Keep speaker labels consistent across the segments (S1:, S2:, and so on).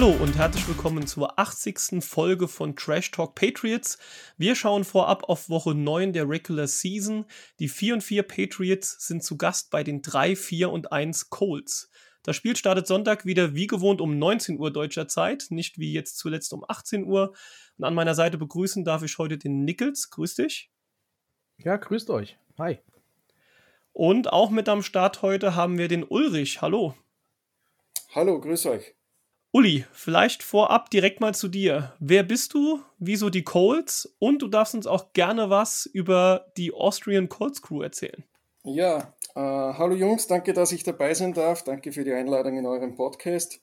S1: Hallo und herzlich willkommen zur 80. Folge von Trash Talk Patriots. Wir schauen vorab auf Woche 9 der Regular Season. Die 4 und 4 Patriots sind zu Gast bei den 3, 4 und 1 Colts. Das Spiel startet Sonntag wieder wie gewohnt um 19 Uhr deutscher Zeit, nicht wie jetzt zuletzt um 18 Uhr. Und an meiner Seite begrüßen darf ich heute den Nichols. Grüß dich.
S2: Ja, grüßt euch. Hi.
S1: Und auch mit am Start heute haben wir den Ulrich. Hallo.
S3: Hallo, grüß euch.
S1: Uli, vielleicht vorab direkt mal zu dir. Wer bist du? Wieso die Colts? Und du darfst uns auch gerne was über die Austrian Colts Crew erzählen.
S3: Ja, äh, hallo Jungs, danke, dass ich dabei sein darf. Danke für die Einladung in eurem Podcast.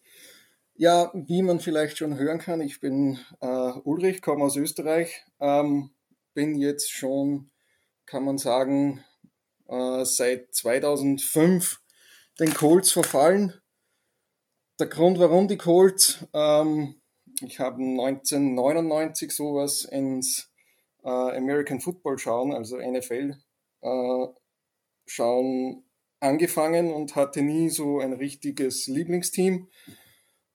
S3: Ja, wie man vielleicht schon hören kann, ich bin äh, Ulrich, komme aus Österreich, ähm, bin jetzt schon, kann man sagen, äh, seit 2005 den Colts verfallen der Grund, warum die Colts, ähm, ich habe 1999 sowas ins äh, American Football schauen, also NFL äh, schauen, angefangen und hatte nie so ein richtiges Lieblingsteam.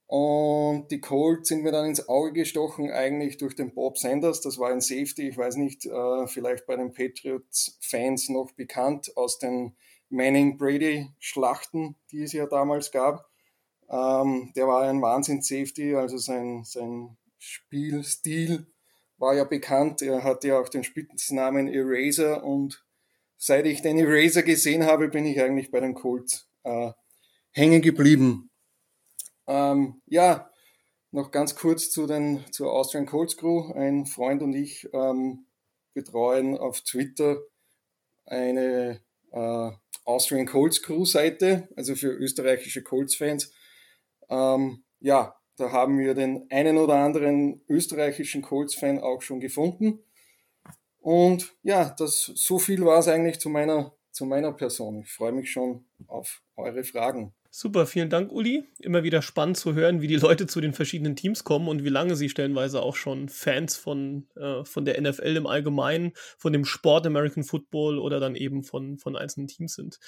S3: Und die Colts sind mir dann ins Auge gestochen, eigentlich durch den Bob Sanders. Das war ein Safety, ich weiß nicht, äh, vielleicht bei den Patriots-Fans noch bekannt aus den Manning-Brady-Schlachten, die es ja damals gab. Ähm, der war ein Wahnsinns-Safety, also sein, sein Spielstil war ja bekannt. Er hatte ja auch den Spitznamen Eraser und seit ich den Eraser gesehen habe, bin ich eigentlich bei den Colts äh, hängen geblieben. Ähm, ja, noch ganz kurz zu den, zur Austrian Colts Crew. Ein Freund und ich ähm, betreuen auf Twitter eine äh, Austrian Colts Crew Seite, also für österreichische Colts Fans. Ähm, ja, da haben wir den einen oder anderen österreichischen Colts-Fan auch schon gefunden. Und ja, das, so viel war es eigentlich zu meiner, zu meiner Person. Ich freue mich schon auf eure Fragen.
S1: Super, vielen Dank, Uli. Immer wieder spannend zu hören, wie die Leute zu den verschiedenen Teams kommen und wie lange sie stellenweise auch schon Fans von, äh, von der NFL im Allgemeinen, von dem Sport American Football oder dann eben von, von einzelnen Teams sind.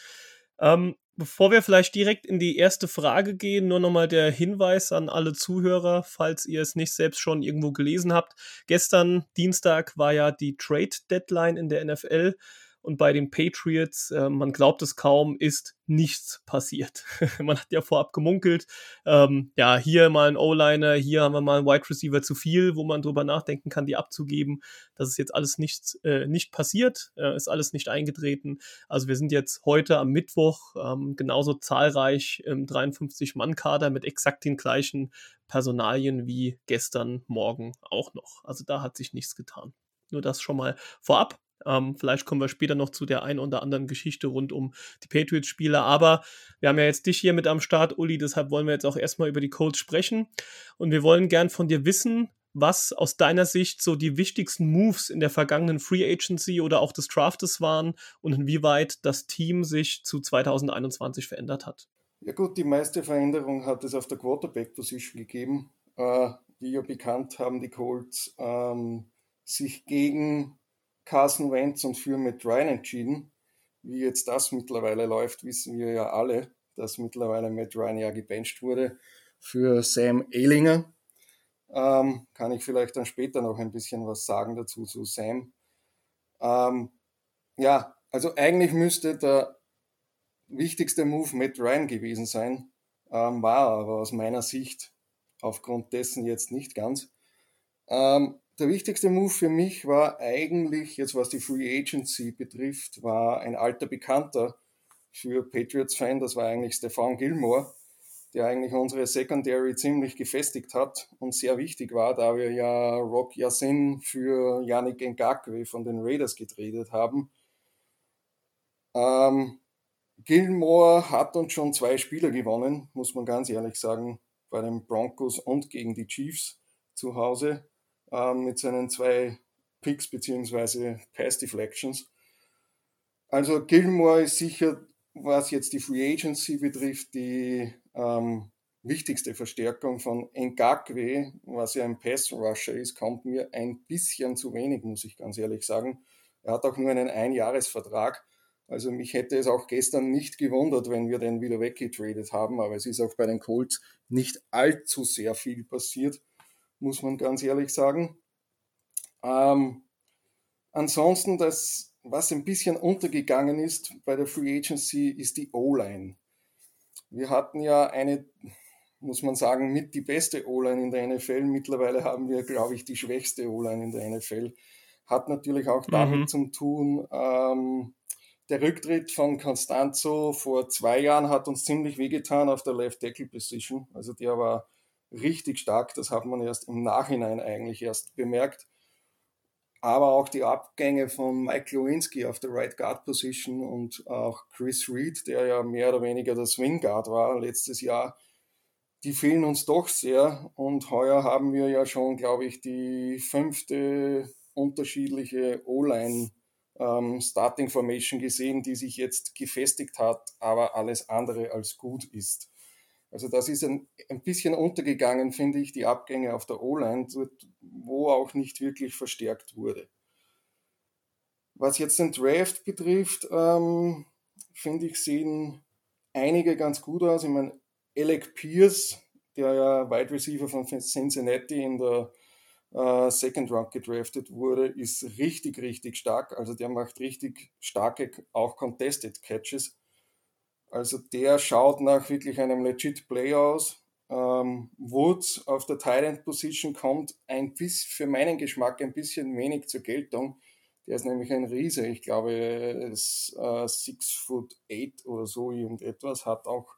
S1: Ähm, bevor wir vielleicht direkt in die erste Frage gehen, nur nochmal der Hinweis an alle Zuhörer, falls ihr es nicht selbst schon irgendwo gelesen habt. Gestern, Dienstag, war ja die Trade Deadline in der NFL. Und bei den Patriots, äh, man glaubt es kaum, ist nichts passiert. man hat ja vorab gemunkelt, ähm, ja, hier mal ein O-Liner, hier haben wir mal einen Wide Receiver zu viel, wo man drüber nachdenken kann, die abzugeben. Das ist jetzt alles nicht, äh, nicht passiert, äh, ist alles nicht eingetreten. Also wir sind jetzt heute am Mittwoch ähm, genauso zahlreich im 53-Mann-Kader mit exakt den gleichen Personalien wie gestern Morgen auch noch. Also da hat sich nichts getan. Nur das schon mal vorab. Ähm, vielleicht kommen wir später noch zu der einen oder anderen Geschichte rund um die Patriots-Spieler. Aber wir haben ja jetzt dich hier mit am Start, Uli, deshalb wollen wir jetzt auch erstmal über die Colts sprechen. Und wir wollen gern von dir wissen, was aus deiner Sicht so die wichtigsten Moves in der vergangenen Free Agency oder auch des Draftes waren und inwieweit das Team sich zu 2021 verändert hat.
S3: Ja gut, die meiste Veränderung hat es auf der Quarterback-Position gegeben. Äh, wie ja bekannt haben die Colts ähm, sich gegen Carson Wentz und für Matt Ryan entschieden. Wie jetzt das mittlerweile läuft, wissen wir ja alle, dass mittlerweile Matt Ryan ja gebencht wurde für Sam Ehlinger. Ähm, kann ich vielleicht dann später noch ein bisschen was sagen dazu zu Sam. Ähm, ja, also eigentlich müsste der wichtigste Move Matt Ryan gewesen sein, ähm, war aber aus meiner Sicht aufgrund dessen jetzt nicht ganz. Ähm, der wichtigste Move für mich war eigentlich, jetzt was die Free Agency betrifft, war ein alter Bekannter für Patriots-Fan, das war eigentlich Stefan Gilmore, der eigentlich unsere Secondary ziemlich gefestigt hat und sehr wichtig war, da wir ja Rock Yassin für Yannick Ngakwe von den Raiders getradet haben. Ähm, Gilmore hat uns schon zwei Spieler gewonnen, muss man ganz ehrlich sagen, bei den Broncos und gegen die Chiefs zu Hause ähm, mit seinen zwei Picks bzw. Pass Deflections. Also Gilmore ist sicher, was jetzt die Free Agency betrifft, die ähm, wichtigste Verstärkung von Ngakwe, was ja ein Pass Rusher ist, kommt mir ein bisschen zu wenig, muss ich ganz ehrlich sagen. Er hat auch nur einen Einjahresvertrag. Also mich hätte es auch gestern nicht gewundert, wenn wir den wieder weggetradet haben, aber es ist auch bei den Colts nicht allzu sehr viel passiert, muss man ganz ehrlich sagen. Ähm, ansonsten, das, was ein bisschen untergegangen ist bei der Free Agency, ist die O-Line. Wir hatten ja eine, muss man sagen, mit die beste O-Line in der NFL. Mittlerweile haben wir, glaube ich, die schwächste O-Line in der NFL. Hat natürlich auch damit mhm. zu tun, ähm, der Rücktritt von Constanzo vor zwei Jahren hat uns ziemlich wehgetan auf der Left Tackle Position. Also der war richtig stark. Das hat man erst im Nachhinein eigentlich erst bemerkt. Aber auch die Abgänge von Mike Lewinsky auf der Right Guard Position und auch Chris Reed, der ja mehr oder weniger der Swing Guard war letztes Jahr, die fehlen uns doch sehr. Und heuer haben wir ja schon, glaube ich, die fünfte unterschiedliche O-Line ähm, Starting Formation gesehen, die sich jetzt gefestigt hat, aber alles andere als gut ist. Also das ist ein, ein bisschen untergegangen, finde ich, die Abgänge auf der O-Line, wo auch nicht wirklich verstärkt wurde. Was jetzt den Draft betrifft, ähm, finde ich, sehen einige ganz gut aus. Ich meine, Alec Pierce, der ja Wide Receiver von Cincinnati in der äh, Second Round gedraftet wurde, ist richtig, richtig stark. Also der macht richtig starke, auch Contested Catches. Also der schaut nach wirklich einem legit Play aus. Ähm, Woods auf der Tight Position kommt ein bisschen, für meinen Geschmack ein bisschen wenig zur Geltung. Der ist nämlich ein Riese. Ich glaube, er ist äh, oder so irgendetwas. Hat auch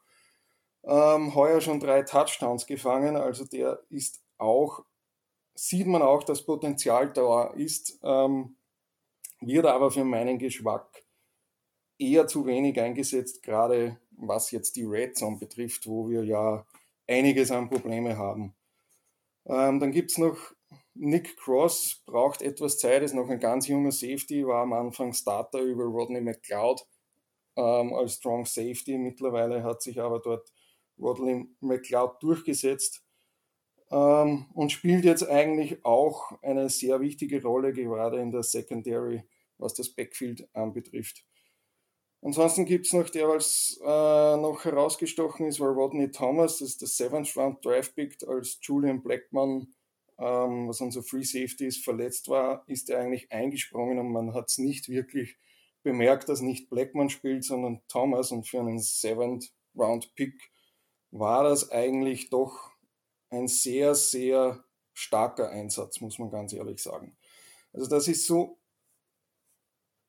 S3: ähm, heuer schon drei Touchdowns gefangen. Also der ist auch sieht man auch, dass Potenzial da ist, ähm, wird aber für meinen Geschmack eher zu wenig eingesetzt, gerade was jetzt die Red Zone betrifft, wo wir ja einiges an Probleme haben. Ähm, dann gibt es noch Nick Cross, braucht etwas Zeit, ist noch ein ganz junger Safety, war am Anfang Starter über Rodney McLeod ähm, als Strong Safety. Mittlerweile hat sich aber dort Rodney McLeod durchgesetzt ähm, und spielt jetzt eigentlich auch eine sehr wichtige Rolle, gerade in der Secondary, was das Backfield anbetrifft. Ansonsten gibt es noch, der als äh, noch herausgestochen ist, war Rodney Thomas, das ist der Seventh Round Draft Pick, als Julian Blackman, ähm, was unser Free Safety ist, verletzt war, ist er eigentlich eingesprungen und man hat es nicht wirklich bemerkt, dass nicht Blackman spielt, sondern Thomas und für einen Seventh Round Pick war das eigentlich doch ein sehr, sehr starker Einsatz, muss man ganz ehrlich sagen. Also das ist so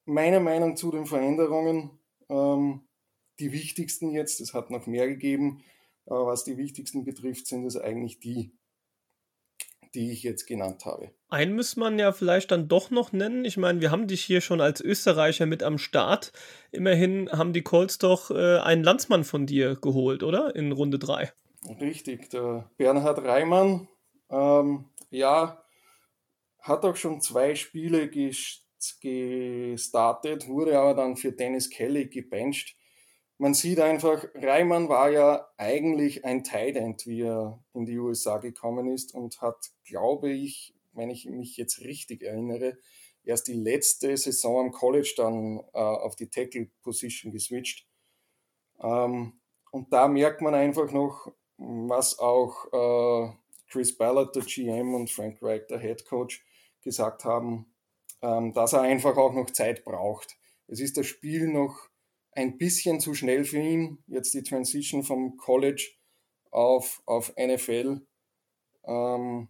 S3: meine Meinung zu den Veränderungen. Ähm, die wichtigsten jetzt, es hat noch mehr gegeben, aber was die wichtigsten betrifft, sind es eigentlich die, die ich jetzt genannt habe.
S1: Einen muss man ja vielleicht dann doch noch nennen. Ich meine, wir haben dich hier schon als Österreicher mit am Start. Immerhin haben die Colts doch äh, einen Landsmann von dir geholt, oder? In Runde 3.
S3: Richtig, der Bernhard Reimann, ähm, ja, hat auch schon zwei Spiele gestartet, wurde aber dann für Dennis Kelly gebencht. Man sieht einfach, Reimann war ja eigentlich ein Tight wie er in die USA gekommen ist und hat, glaube ich, wenn ich mich jetzt richtig erinnere, erst die letzte Saison am College dann äh, auf die Tackle Position geswitcht. Ähm, und da merkt man einfach noch, was auch äh, Chris Ballard, der GM, und Frank Wright, der Head Coach, gesagt haben, ähm, dass er einfach auch noch Zeit braucht. Es ist das Spiel noch ein bisschen zu schnell für ihn, jetzt die Transition vom College auf, auf NFL. Ähm,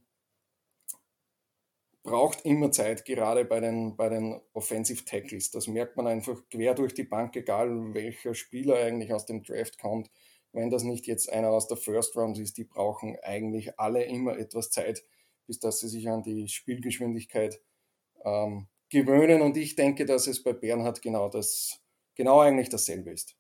S3: braucht immer Zeit, gerade bei den, bei den Offensive Tackles. Das merkt man einfach quer durch die Bank, egal welcher Spieler eigentlich aus dem Draft kommt wenn das nicht jetzt einer aus der First Round ist, die brauchen eigentlich alle immer etwas Zeit, bis dass sie sich an die Spielgeschwindigkeit ähm, gewöhnen. Und ich denke, dass es bei Bernhard genau das, genau eigentlich dasselbe ist.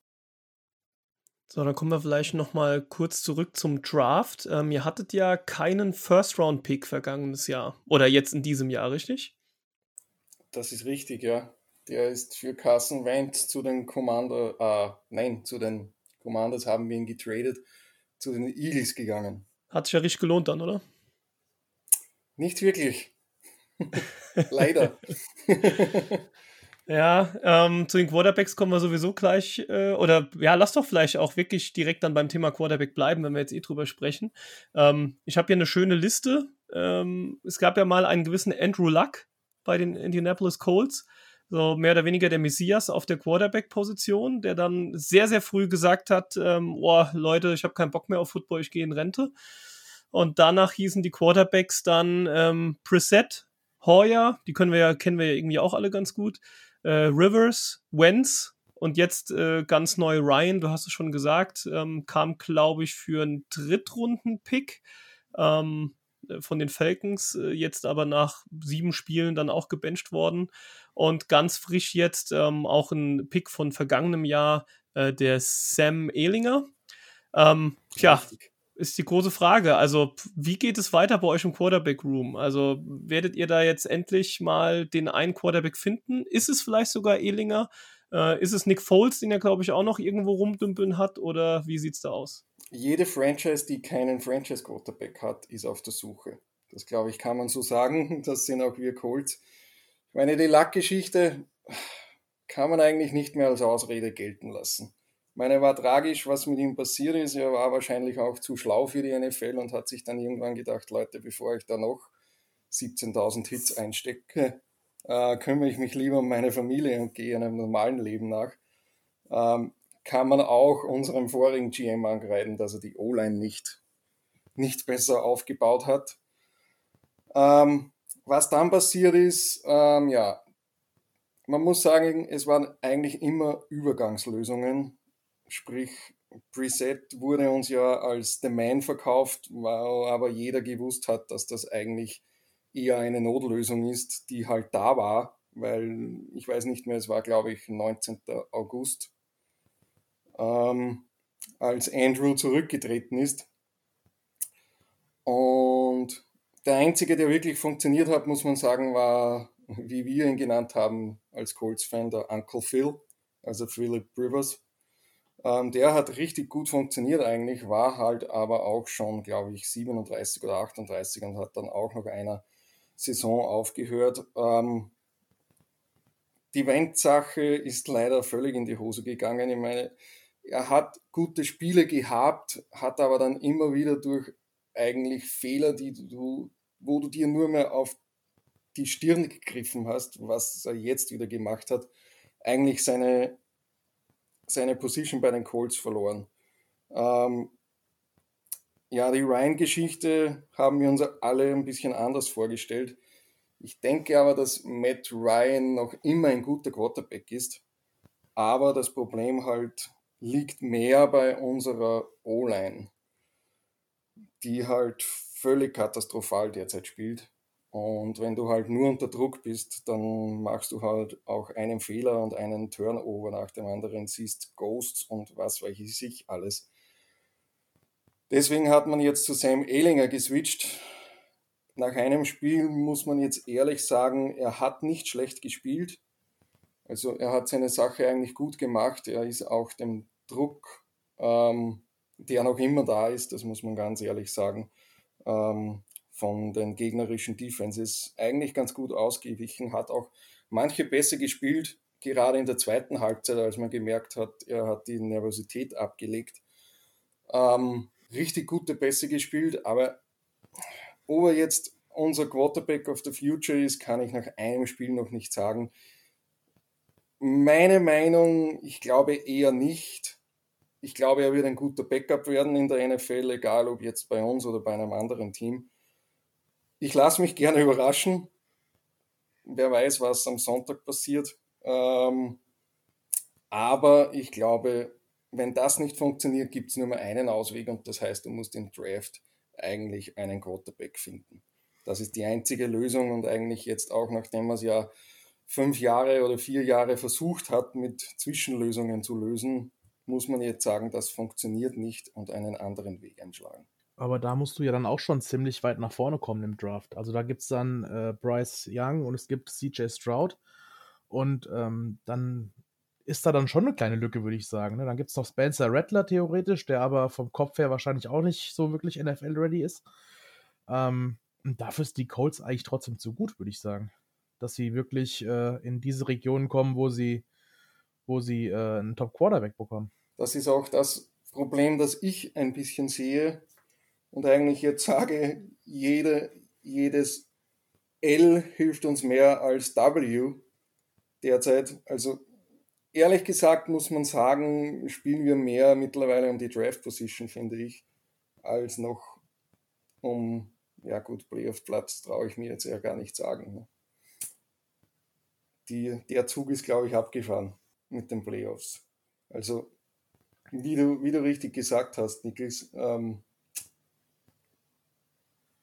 S1: So, dann kommen wir vielleicht noch mal kurz zurück zum Draft. Ähm, ihr hattet ja keinen First-Round-Pick vergangenes Jahr. Oder jetzt in diesem Jahr, richtig?
S3: Das ist richtig, ja. Der ist für Carson Wentz zu den Commander, äh, nein, zu den Commanders haben wir ihn getradet, zu den Eagles gegangen.
S1: Hat sich ja richtig gelohnt dann, oder?
S3: Nicht wirklich. Leider.
S1: Ja, ähm, zu den Quarterbacks kommen wir sowieso gleich. Äh, oder ja, lass doch vielleicht auch wirklich direkt dann beim Thema Quarterback bleiben, wenn wir jetzt eh drüber sprechen. Ähm, ich habe hier eine schöne Liste. Ähm, es gab ja mal einen gewissen Andrew Luck bei den Indianapolis Colts. So mehr oder weniger der Messias auf der Quarterback-Position, der dann sehr, sehr früh gesagt hat: ähm, Oh, Leute, ich habe keinen Bock mehr auf Football, ich gehe in Rente. Und danach hießen die Quarterbacks dann ähm, Preset, Hoyer, die können wir ja, kennen wir ja irgendwie auch alle ganz gut äh, Rivers, Wentz und jetzt äh, ganz neu Ryan, du hast es schon gesagt, ähm, kam, glaube ich, für einen Drittrunden-Pick ähm, von den Falcons, äh, jetzt aber nach sieben Spielen dann auch gebencht worden. Und ganz frisch jetzt ähm, auch ein Pick von vergangenem Jahr, äh, der Sam Ehlinger. Ähm, tja, ist die große Frage. Also, wie geht es weiter bei euch im Quarterback Room? Also, werdet ihr da jetzt endlich mal den einen Quarterback finden? Ist es vielleicht sogar Ehlinger? Äh, ist es Nick Foles, den er, glaube ich, auch noch irgendwo rumdümpeln hat? Oder wie sieht es da aus?
S3: Jede Franchise, die keinen Franchise-Quarterback hat, ist auf der Suche. Das, glaube ich, kann man so sagen. Das sind auch wir Colts. Ich meine, die Lack-Geschichte kann man eigentlich nicht mehr als Ausrede gelten lassen meine, war tragisch, was mit ihm passiert ist. Er war wahrscheinlich auch zu schlau für die NFL und hat sich dann irgendwann gedacht, Leute, bevor ich da noch 17.000 Hits einstecke, äh, kümmere ich mich lieber um meine Familie und gehe einem normalen Leben nach. Ähm, kann man auch unserem vorigen GM angreifen, dass er die O-Line nicht, nicht besser aufgebaut hat. Ähm, was dann passiert ist, ähm, ja, man muss sagen, es waren eigentlich immer Übergangslösungen Sprich, Preset wurde uns ja als The Man verkauft, weil aber jeder gewusst hat, dass das eigentlich eher eine Notlösung ist, die halt da war, weil ich weiß nicht mehr, es war glaube ich 19. August, ähm, als Andrew zurückgetreten ist. Und der einzige, der wirklich funktioniert hat, muss man sagen, war, wie wir ihn genannt haben als Colts-Fan, der Uncle Phil, also Philip Rivers. Ähm, der hat richtig gut funktioniert eigentlich, war halt aber auch schon, glaube ich, 37 oder 38 und hat dann auch noch einer Saison aufgehört. Ähm, die Wendt-Sache ist leider völlig in die Hose gegangen. Ich meine, er hat gute Spiele gehabt, hat aber dann immer wieder durch eigentlich Fehler, die du, wo du dir nur mehr auf die Stirn gegriffen hast, was er jetzt wieder gemacht hat, eigentlich seine seine Position bei den Colts verloren. Ähm, ja, die Ryan-Geschichte haben wir uns alle ein bisschen anders vorgestellt. Ich denke aber, dass Matt Ryan noch immer ein guter Quarterback ist. Aber das Problem halt liegt mehr bei unserer O-Line, die halt völlig katastrophal derzeit spielt. Und wenn du halt nur unter Druck bist, dann machst du halt auch einen Fehler und einen Turnover nach dem anderen, siehst Ghosts und was weiß ich alles. Deswegen hat man jetzt zu Sam Ehlinger geswitcht. Nach einem Spiel muss man jetzt ehrlich sagen, er hat nicht schlecht gespielt. Also er hat seine Sache eigentlich gut gemacht. Er ist auch dem Druck, ähm, der noch immer da ist, das muss man ganz ehrlich sagen, ähm, von den gegnerischen Defenses eigentlich ganz gut ausgewichen, hat auch manche besser gespielt, gerade in der zweiten Halbzeit, als man gemerkt hat, er hat die Nervosität abgelegt. Ähm, richtig gute Pässe gespielt, aber ob er jetzt unser Quarterback of the Future ist, kann ich nach einem Spiel noch nicht sagen. Meine Meinung, ich glaube eher nicht. Ich glaube, er wird ein guter Backup werden in der NFL, egal ob jetzt bei uns oder bei einem anderen Team. Ich lasse mich gerne überraschen. Wer weiß, was am Sonntag passiert. Ähm, aber ich glaube, wenn das nicht funktioniert, gibt es nur mehr einen Ausweg und das heißt, du musst im Draft eigentlich einen Quarterback finden. Das ist die einzige Lösung und eigentlich jetzt auch, nachdem man es ja fünf Jahre oder vier Jahre versucht hat, mit Zwischenlösungen zu lösen, muss man jetzt sagen, das funktioniert nicht und einen anderen Weg einschlagen.
S2: Aber da musst du ja dann auch schon ziemlich weit nach vorne kommen im Draft. Also da gibt es dann äh, Bryce Young und es gibt CJ Stroud. Und ähm, dann ist da dann schon eine kleine Lücke, würde ich sagen. Ne? Dann gibt es noch Spencer Rattler theoretisch, der aber vom Kopf her wahrscheinlich auch nicht so wirklich NFL-ready ist. Ähm, und dafür ist die Colts eigentlich trotzdem zu gut, würde ich sagen. dass sie wirklich äh, in diese Regionen kommen, wo sie, wo sie äh, einen Top-Quarterback bekommen.
S3: Das ist auch das Problem, das ich ein bisschen sehe und eigentlich jetzt sage, jede, jedes L hilft uns mehr als W derzeit. Also ehrlich gesagt muss man sagen, spielen wir mehr mittlerweile um die Draft Position, finde ich, als noch um, ja gut, Playoff-Platz traue ich mir jetzt eher gar nicht sagen. Ne? Die, der Zug ist, glaube ich, abgefahren mit den Playoffs. Also, wie du, wie du richtig gesagt hast, Niklas, ähm,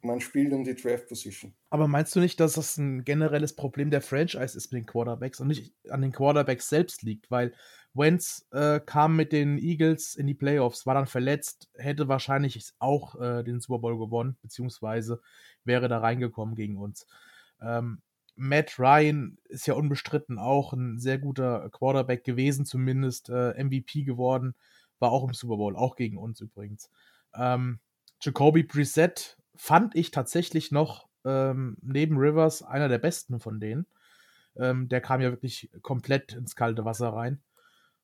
S3: man spielt um die Draft Position.
S2: Aber meinst du nicht, dass das ein generelles Problem der Franchise ist mit den Quarterbacks und nicht an den Quarterbacks selbst liegt? Weil Wentz äh, kam mit den Eagles in die Playoffs, war dann verletzt, hätte wahrscheinlich auch äh, den Super Bowl gewonnen, beziehungsweise wäre da reingekommen gegen uns. Ähm, Matt Ryan ist ja unbestritten auch ein sehr guter Quarterback gewesen, zumindest äh, MVP geworden, war auch im Super Bowl, auch gegen uns übrigens. Ähm, Jacoby Brissett fand ich tatsächlich noch ähm, neben Rivers einer der besten von denen. Ähm, der kam ja wirklich komplett ins kalte Wasser rein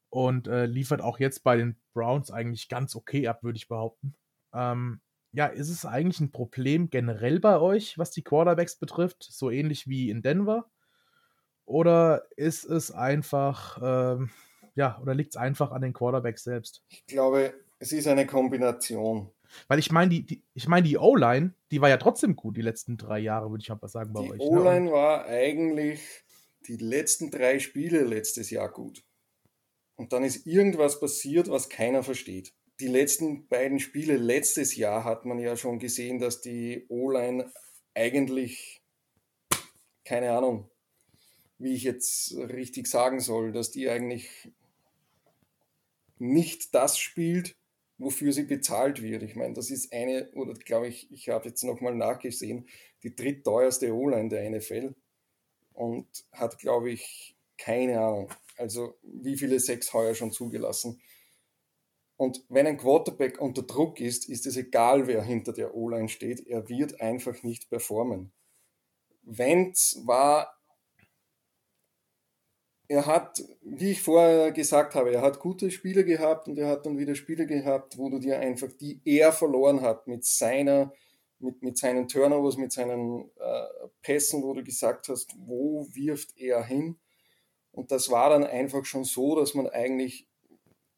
S2: und äh, liefert auch jetzt bei den Browns eigentlich ganz okay ab, würde ich behaupten. Ähm, ja, ist es eigentlich ein Problem generell bei euch, was die Quarterbacks betrifft, so ähnlich wie in Denver? Oder ist es einfach, ähm, ja, oder liegt es einfach an den Quarterbacks selbst?
S3: Ich glaube, es ist eine Kombination.
S2: Weil ich meine, die, die, ich meine, die O-Line, die war ja trotzdem gut die letzten drei Jahre, würde ich mal sagen bei
S3: die
S2: euch.
S3: Die ne? O-Line ne? war eigentlich die letzten drei Spiele letztes Jahr gut. Und dann ist irgendwas passiert, was keiner versteht. Die letzten beiden Spiele letztes Jahr hat man ja schon gesehen, dass die O-Line eigentlich, keine Ahnung, wie ich jetzt richtig sagen soll, dass die eigentlich nicht das spielt, wofür sie bezahlt wird. Ich meine, das ist eine, oder glaube ich, ich habe jetzt nochmal nachgesehen, die drittteuerste O-Line der NFL und hat, glaube ich, keine Ahnung, also wie viele sechs heuer schon zugelassen. Und wenn ein Quarterback unter Druck ist, ist es egal, wer hinter der O-Line steht, er wird einfach nicht performen. Wentz war er hat, wie ich vorher gesagt habe, er hat gute Spiele gehabt und er hat dann wieder Spiele gehabt, wo du dir einfach, die er verloren hat mit seiner, mit, mit seinen Turnovers, mit seinen äh, Pässen, wo du gesagt hast, wo wirft er hin? Und das war dann einfach schon so, dass man eigentlich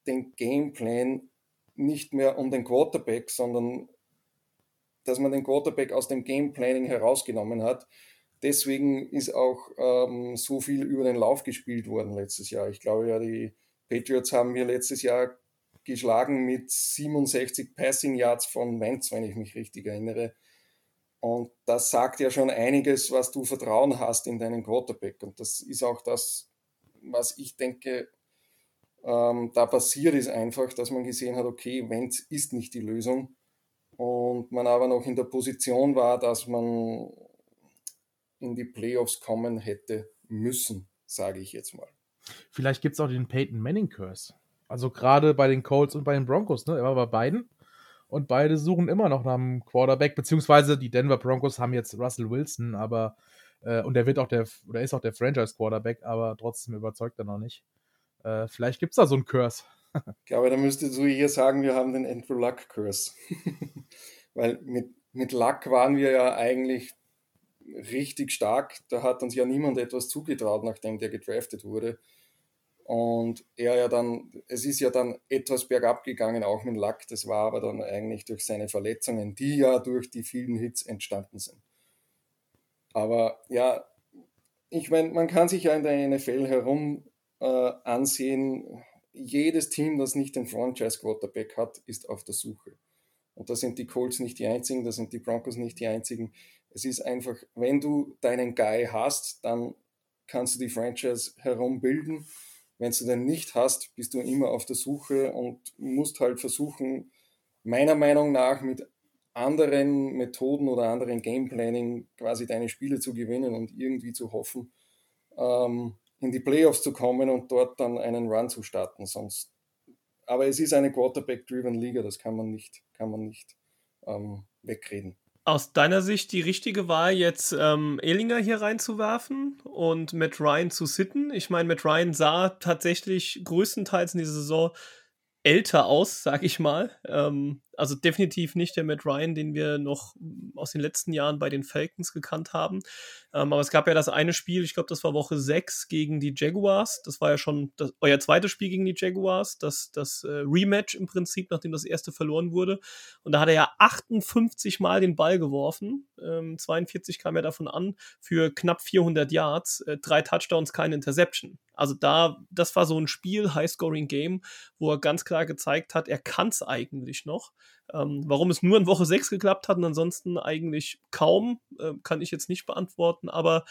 S3: den Gameplan nicht mehr um den Quarterback, sondern dass man den Quarterback aus dem Gameplanning herausgenommen hat deswegen ist auch ähm, so viel über den Lauf gespielt worden letztes Jahr. Ich glaube ja, die Patriots haben wir letztes Jahr geschlagen mit 67 Passing Yards von Wentz, wenn ich mich richtig erinnere. Und das sagt ja schon einiges, was du Vertrauen hast in deinen Quarterback. Und das ist auch das, was ich denke, ähm, da passiert ist einfach, dass man gesehen hat, okay, Wentz ist nicht die Lösung. Und man aber noch in der Position war, dass man in die Playoffs kommen hätte müssen, sage ich jetzt mal.
S2: Vielleicht gibt es auch den Peyton Manning Curse. Also gerade bei den Colts und bei den Broncos, ne? Er war bei beiden. Und beide suchen immer noch nach einem Quarterback, beziehungsweise die Denver Broncos haben jetzt Russell Wilson, aber äh, und der wird auch der, oder ist auch der Franchise-Quarterback, aber trotzdem überzeugt er noch nicht. Äh, vielleicht gibt es da so einen Curse.
S3: ich glaube, da müsstest du hier sagen, wir haben den Andrew Luck Curse. Weil mit, mit Luck waren wir ja eigentlich richtig stark. Da hat uns ja niemand etwas zugetraut, nachdem der gedraftet wurde. Und er ja dann, es ist ja dann etwas bergab gegangen, auch mit Lack. Das war aber dann eigentlich durch seine Verletzungen, die ja durch die vielen Hits entstanden sind. Aber ja, ich meine, man kann sich ja in der NFL herum äh, ansehen, jedes Team, das nicht den Franchise Quarterback hat, ist auf der Suche. Und da sind die Colts nicht die einzigen, da sind die Broncos nicht die einzigen. Es ist einfach, wenn du deinen Guy hast, dann kannst du die Franchise herumbilden. Wenn du den nicht hast, bist du immer auf der Suche und musst halt versuchen, meiner Meinung nach mit anderen Methoden oder anderen Gameplanning quasi deine Spiele zu gewinnen und irgendwie zu hoffen, ähm, in die Playoffs zu kommen und dort dann einen Run zu starten. Sonst, aber es ist eine Quarterback-driven Liga, das kann man nicht, kann man nicht ähm, wegreden.
S1: Aus deiner Sicht die richtige Wahl, jetzt ähm, Ehlinger hier reinzuwerfen und Matt Ryan zu sitten? Ich meine, Matt Ryan sah tatsächlich größtenteils in dieser Saison älter aus, sag ich mal. Ähm, also definitiv nicht der Matt Ryan, den wir noch aus den letzten Jahren bei den Falcons gekannt haben. Ähm, aber es gab ja das eine Spiel, ich glaube, das war Woche 6 gegen die Jaguars. Das war ja schon das, euer zweites Spiel gegen die Jaguars, das, das äh, Rematch im Prinzip, nachdem das erste verloren wurde. Und da hat er ja 58 Mal den Ball geworfen. Ähm, 42 kam er davon an für knapp 400 Yards, äh, drei Touchdowns, keine Interception. Also da, das war so ein Spiel, High-Scoring-Game, wo er ganz klar gezeigt hat, er kann es eigentlich noch. Ähm, warum es nur in Woche 6 geklappt hat und ansonsten eigentlich kaum, äh, kann ich jetzt nicht beantworten, aber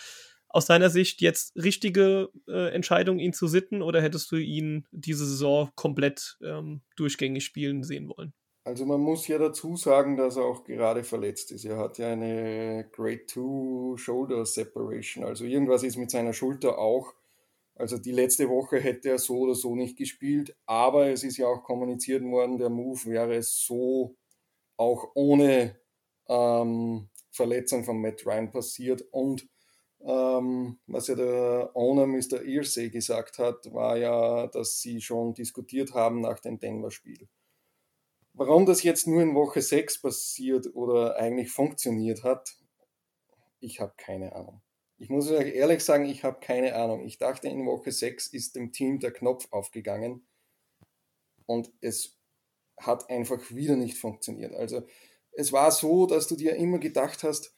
S1: aus deiner Sicht jetzt richtige äh, Entscheidung, ihn zu sitten oder hättest du ihn diese Saison komplett ähm, durchgängig spielen sehen wollen?
S3: Also man muss ja dazu sagen, dass er auch gerade verletzt ist. Er hat ja eine Grade 2 Shoulder Separation. Also irgendwas ist mit seiner Schulter auch. Also die letzte Woche hätte er so oder so nicht gespielt, aber es ist ja auch kommuniziert worden, der Move wäre so auch ohne ähm, Verletzung von Matt Ryan passiert. Und ähm, was ja der Owner Mr. Earsay gesagt hat, war ja, dass sie schon diskutiert haben nach dem Denver-Spiel. Warum das jetzt nur in Woche 6 passiert oder eigentlich funktioniert hat, ich habe keine Ahnung. Ich muss euch ehrlich sagen, ich habe keine Ahnung. Ich dachte, in Woche 6 ist dem Team der Knopf aufgegangen und es hat einfach wieder nicht funktioniert. Also es war so, dass du dir immer gedacht hast,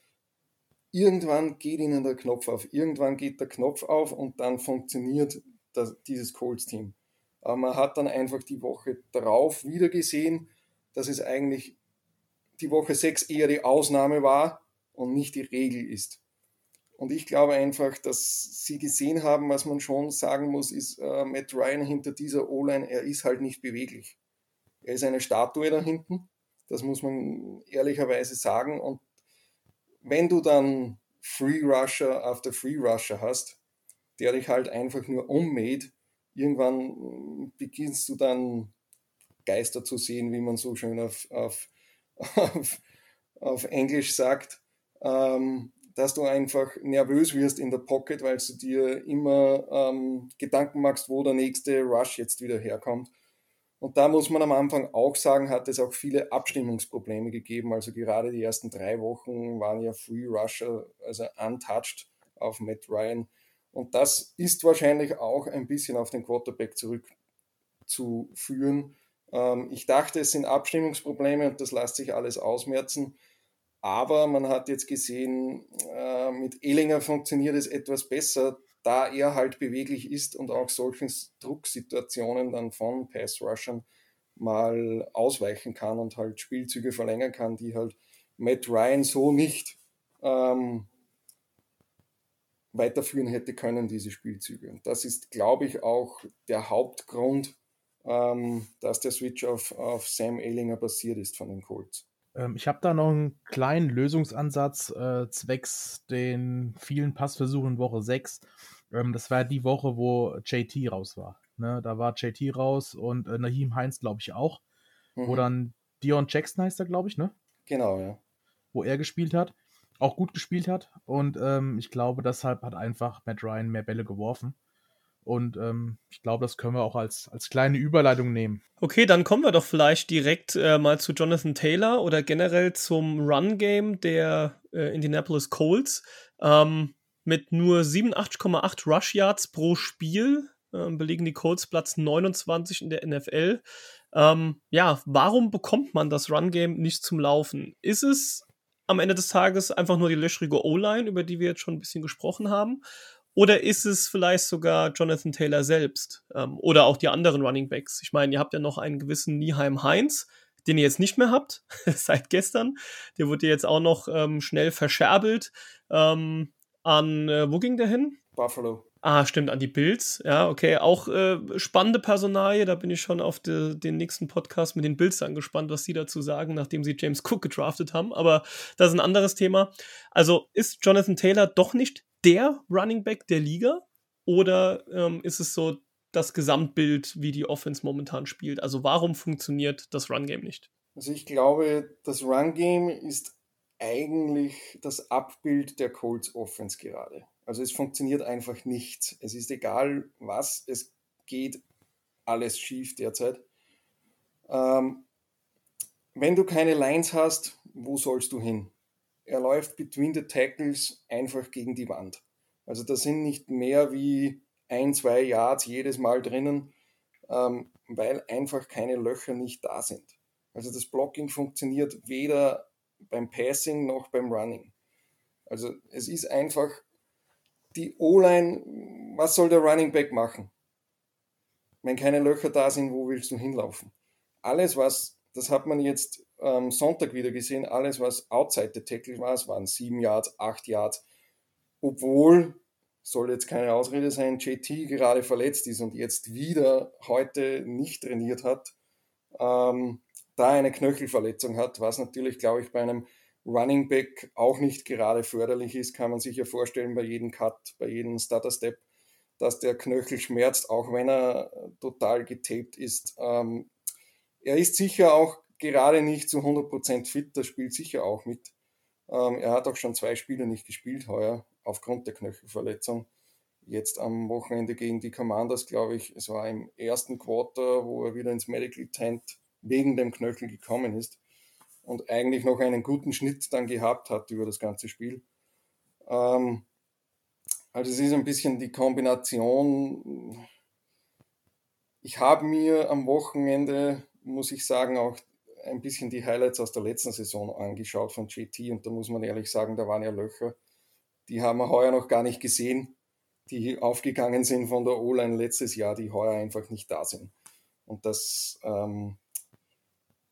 S3: irgendwann geht ihnen der Knopf auf, irgendwann geht der Knopf auf und dann funktioniert das, dieses Colts-Team. Aber man hat dann einfach die Woche darauf wieder gesehen, dass es eigentlich die Woche 6 eher die Ausnahme war und nicht die Regel ist. Und ich glaube einfach, dass sie gesehen haben, was man schon sagen muss, ist äh, Matt Ryan hinter dieser O-Line, er ist halt nicht beweglich. Er ist eine Statue da hinten, das muss man ehrlicherweise sagen. Und wenn du dann Free Rusher after Free Rusher hast, der dich halt einfach nur ummäht, irgendwann beginnst du dann Geister zu sehen, wie man so schön auf, auf, auf, auf Englisch sagt. Ähm, dass du einfach nervös wirst in der Pocket, weil du dir immer ähm, Gedanken machst, wo der nächste Rush jetzt wieder herkommt. Und da muss man am Anfang auch sagen, hat es auch viele Abstimmungsprobleme gegeben. Also gerade die ersten drei Wochen waren ja Free Rusher, also untouched auf Matt Ryan. Und das ist wahrscheinlich auch ein bisschen auf den Quarterback zurückzuführen. Ähm, ich dachte, es sind Abstimmungsprobleme und das lässt sich alles ausmerzen. Aber man hat jetzt gesehen, äh, mit Ehlinger funktioniert es etwas besser, da er halt beweglich ist und auch solchen Drucksituationen dann von Pass-Rushern mal ausweichen kann und halt Spielzüge verlängern kann, die halt Matt Ryan so nicht ähm, weiterführen hätte können, diese Spielzüge. Und das ist, glaube ich, auch der Hauptgrund, ähm, dass der Switch auf, auf Sam Ehlinger passiert ist von den Colts.
S2: Ähm, ich habe da noch einen kleinen Lösungsansatz äh, zwecks den vielen Passversuchen in Woche 6. Ähm, das war die Woche, wo JT raus war. Ne? Da war JT raus und äh, Nahim Heinz, glaube ich, auch. Mhm. Wo dann Dion Jackson heißt er, glaube ich, ne?
S3: Genau, ja.
S2: Wo er gespielt hat, auch gut gespielt hat. Und ähm, ich glaube, deshalb hat einfach Matt Ryan mehr Bälle geworfen. Und ähm, ich glaube, das können wir auch als, als kleine Überleitung nehmen.
S1: Okay, dann kommen wir doch vielleicht direkt äh, mal zu Jonathan Taylor oder generell zum Run-Game der äh, Indianapolis Colts. Ähm, mit nur 87,8 Rush Yards pro Spiel äh, belegen die Colts Platz 29 in der NFL. Ähm, ja, warum bekommt man das Run-Game nicht zum Laufen? Ist es am Ende des Tages einfach nur die löchrige O-Line, über die wir jetzt schon ein bisschen gesprochen haben? Oder ist es vielleicht sogar Jonathan Taylor selbst ähm, oder auch die anderen Running Backs? Ich meine, ihr habt ja noch einen gewissen Nieheim Heinz, den ihr jetzt nicht mehr habt seit gestern. Der wurde jetzt auch noch ähm, schnell verscherbelt. Ähm, an, äh, wo ging der hin?
S3: Buffalo.
S1: Ah, stimmt, an die Bills. Ja, okay. Auch äh, spannende Personalie. Da bin ich schon auf de, den nächsten Podcast mit den Bills angespannt, was sie dazu sagen, nachdem sie James Cook gedraftet haben. Aber das ist ein anderes Thema. Also ist Jonathan Taylor doch nicht der Running Back der Liga? Oder ähm, ist es so das Gesamtbild, wie die Offense momentan spielt? Also warum funktioniert das Run Game nicht?
S3: Also ich glaube, das Run Game ist eigentlich das Abbild der Colts Offense gerade. Also es funktioniert einfach nichts. Es ist egal was, es geht alles schief derzeit. Ähm, wenn du keine Lines hast, wo sollst du hin? Er läuft between the tackles einfach gegen die Wand. Also da sind nicht mehr wie ein, zwei Yards jedes Mal drinnen, ähm, weil einfach keine Löcher nicht da sind. Also das Blocking funktioniert weder beim Passing noch beim Running. Also es ist einfach die O-Line, was soll der Running Back machen? Wenn keine Löcher da sind, wo willst du hinlaufen? Alles, was, das hat man jetzt ähm, Sonntag wieder gesehen, alles, was outside the tackle war, es waren sieben Yards, acht Yards, obwohl, soll jetzt keine Ausrede sein, JT gerade verletzt ist und jetzt wieder heute nicht trainiert hat, ähm, da eine Knöchelverletzung hat, was natürlich, glaube ich, bei einem Running Back auch nicht gerade förderlich ist, kann man sich ja vorstellen, bei jedem Cut, bei jedem Stutter Step, dass der Knöchel schmerzt, auch wenn er total getaped ist. Ähm, er ist sicher auch gerade nicht zu 100% fit, das spielt sicher auch mit. Ähm, er hat auch schon zwei Spiele nicht gespielt heuer, aufgrund der Knöchelverletzung. Jetzt am Wochenende gegen die Commanders, glaube ich, es war im ersten Quarter, wo er wieder ins Medical Tent wegen dem Knöchel gekommen ist und eigentlich noch einen guten Schnitt dann gehabt hat über das ganze Spiel. Ähm, also es ist ein bisschen die Kombination. Ich habe mir am Wochenende, muss ich sagen, auch ein bisschen die Highlights aus der letzten Saison angeschaut von JT und da muss man ehrlich sagen, da waren ja Löcher. Die haben wir heuer noch gar nicht gesehen, die aufgegangen sind von der O-Line letztes Jahr, die heuer einfach nicht da sind. Und das ähm,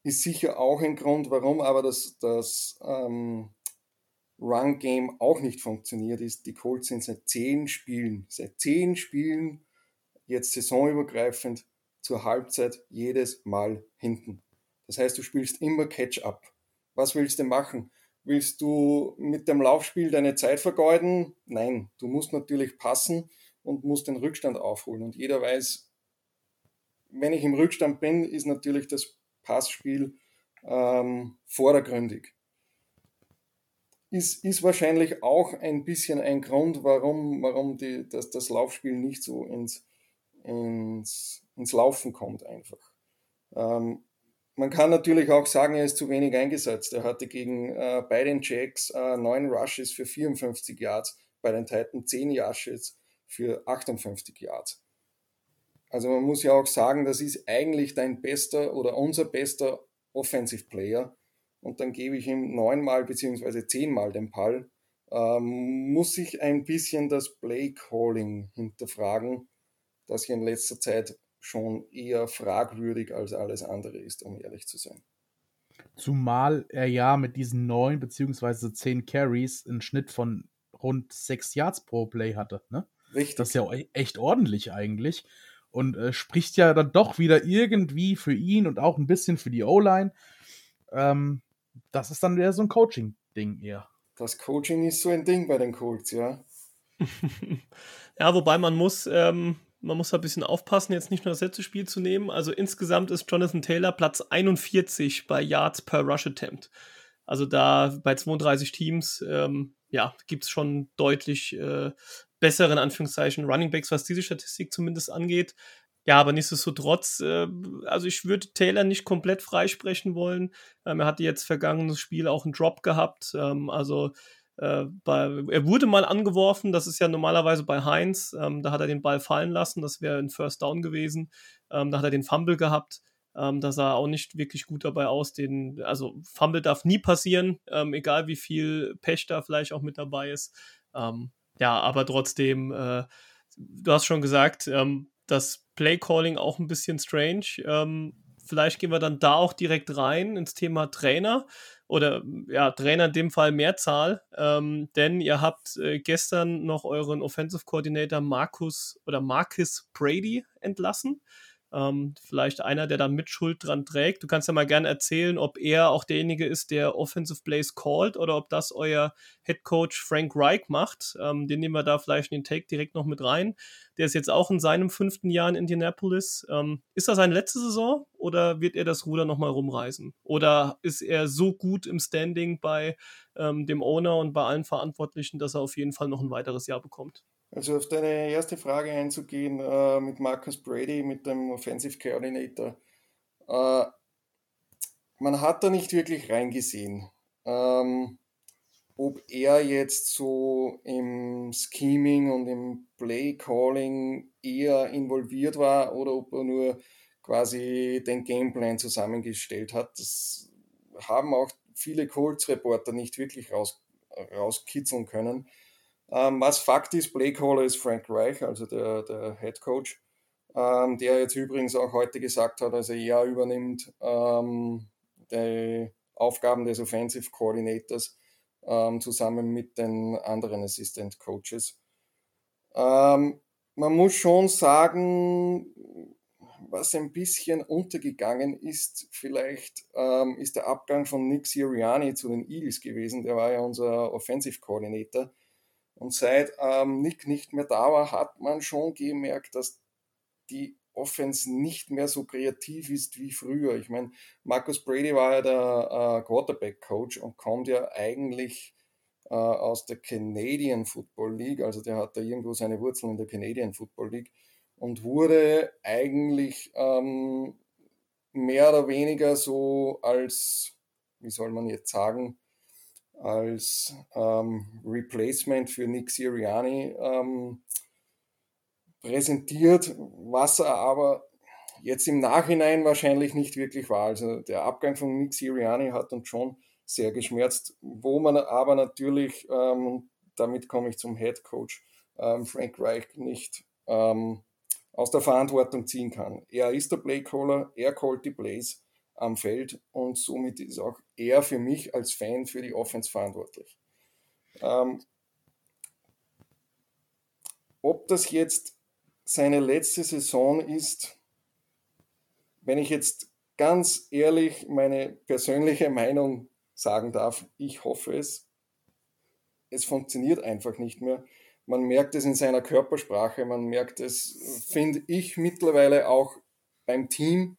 S3: ist sicher auch ein Grund, warum aber das, das ähm, Run-Game auch nicht funktioniert ist. Die Colts sind seit zehn Spielen, seit zehn Spielen, jetzt saisonübergreifend, zur Halbzeit jedes Mal hinten. Das heißt, du spielst immer Catch-up. Was willst du machen? Willst du mit dem Laufspiel deine Zeit vergeuden? Nein, du musst natürlich passen und musst den Rückstand aufholen. Und jeder weiß, wenn ich im Rückstand bin, ist natürlich das Passspiel ähm, vordergründig. Ist, ist wahrscheinlich auch ein bisschen ein Grund, warum, warum die, das, das Laufspiel nicht so ins, ins, ins Laufen kommt einfach. Ähm, man kann natürlich auch sagen, er ist zu wenig eingesetzt. Er hatte gegen äh, bei den Jacks äh, 9 Rushes für 54 Yards, bei den Titans 10 Rushes für 58 Yards. Also man muss ja auch sagen, das ist eigentlich dein bester oder unser bester Offensive Player. Und dann gebe ich ihm neunmal beziehungsweise zehnmal den Ball. Ähm, muss ich ein bisschen das Play Calling hinterfragen, das hier in letzter Zeit schon eher fragwürdig als alles andere ist, um ehrlich zu sein.
S2: Zumal er ja mit diesen neun beziehungsweise zehn Carries einen Schnitt von rund sechs Yards pro Play hatte. Ne? Richtig. Das ist ja e-, echt ordentlich eigentlich und äh, spricht ja dann doch wieder irgendwie für ihn und auch ein bisschen für die O-Line. Ähm, das ist dann wieder so ein Coaching-Ding eher.
S3: Das Coaching ist so ein Ding bei den Colts, ja.
S1: ja, wobei man muss, ähm, man muss ein bisschen aufpassen, jetzt nicht nur das letzte Spiel zu nehmen. Also insgesamt ist Jonathan Taylor Platz 41 bei Yards per Rush Attempt. Also da bei 32 Teams, ähm, ja, gibt es schon deutlich äh, besseren Anführungszeichen Running Backs, was diese Statistik zumindest angeht. Ja, aber nichtsdestotrotz, äh, also ich würde Taylor nicht komplett freisprechen wollen. Ähm, er hatte jetzt vergangenes Spiel auch einen Drop gehabt. Ähm, also äh, bei, er wurde mal angeworfen, das ist ja normalerweise bei Heinz. Ähm, da hat er den Ball fallen lassen, das wäre ein First Down gewesen. Ähm, da hat er den Fumble gehabt. Ähm, da sah auch nicht wirklich gut dabei aus. Den, also Fumble darf nie passieren, ähm, egal wie viel Pech da vielleicht auch mit dabei ist. Ähm, ja, aber trotzdem, äh, du hast schon gesagt, ähm, das Play-Calling auch ein bisschen strange. Vielleicht gehen wir dann da auch direkt rein ins Thema Trainer oder ja, Trainer in dem Fall Mehrzahl, ähm, denn ihr habt äh, gestern noch euren Offensive Coordinator Markus oder Marcus Brady entlassen. Ähm, vielleicht einer, der da Mitschuld dran trägt. Du kannst ja mal gerne erzählen, ob er auch derjenige ist, der Offensive Plays called oder ob das euer Head Coach Frank Reich macht. Ähm, den nehmen wir da vielleicht in den Take direkt noch mit rein. Der ist jetzt auch in seinem fünften Jahr in Indianapolis. Ähm, ist das seine letzte Saison oder wird er das Ruder nochmal rumreißen? Oder ist er so gut im Standing bei ähm, dem Owner und bei allen Verantwortlichen, dass er auf jeden Fall noch ein weiteres Jahr bekommt?
S3: Also auf deine erste Frage einzugehen äh, mit Marcus Brady, mit dem Offensive Coordinator. Äh, man hat da nicht wirklich reingesehen, ähm, ob er jetzt so im Scheming und im Play Calling eher involviert war oder ob er nur quasi den Gameplan zusammengestellt hat. Das haben auch viele Colts-Reporter nicht wirklich raus, rauskitzeln können. Ähm, was Fakt ist, Playcaller ist Frank Reich, also der, der Head Coach, ähm, der jetzt übrigens auch heute gesagt hat, also er übernimmt ähm, die Aufgaben des Offensive Coordinators ähm, zusammen mit den anderen Assistant Coaches. Ähm, man muss schon sagen, was ein bisschen untergegangen ist, vielleicht ähm, ist der Abgang von Nick Sirianni zu den Eagles gewesen. Der war ja unser Offensive Coordinator. Und seit ähm, Nick nicht mehr da war, hat man schon gemerkt, dass die Offense nicht mehr so kreativ ist wie früher. Ich meine, Marcus Brady war ja der äh, Quarterback-Coach und kommt ja eigentlich äh, aus der Canadian Football League, also der hat da irgendwo seine Wurzeln in der Canadian Football League und wurde eigentlich ähm, mehr oder weniger so als, wie soll man jetzt sagen, als ähm, Replacement für Nick Sirianni ähm, präsentiert, was er aber jetzt im Nachhinein wahrscheinlich nicht wirklich war. Also der Abgang von Nick Sirianni hat uns schon sehr geschmerzt, wo man aber natürlich, ähm, damit komme ich zum Head Coach, ähm, Frank Reich nicht ähm, aus der Verantwortung ziehen kann. Er ist der Playcaller, er callt die Plays am Feld und somit ist auch er für mich als Fan für die Offense verantwortlich. Ähm, ob das jetzt seine letzte Saison ist, wenn ich jetzt ganz ehrlich meine persönliche Meinung sagen darf, ich hoffe es. Es funktioniert einfach nicht mehr. Man merkt es in seiner Körpersprache, man merkt es, finde ich, mittlerweile auch beim Team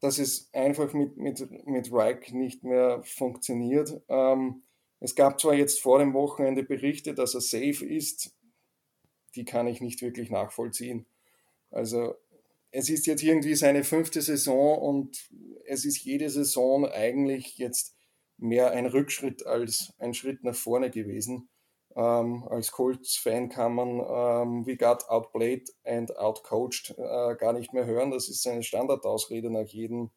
S3: dass es einfach mit, mit, mit Reich nicht mehr funktioniert. Ähm, es gab zwar jetzt vor dem Wochenende Berichte, dass er safe ist, die kann ich nicht wirklich nachvollziehen. Also es ist jetzt irgendwie seine fünfte Saison und es ist jede Saison eigentlich jetzt mehr ein Rückschritt als ein Schritt nach vorne gewesen. Ähm, als Colts-Fan kann man ähm, We got outplayed and outcoached äh, gar nicht mehr hören. Das ist eine Standardausrede nach jedem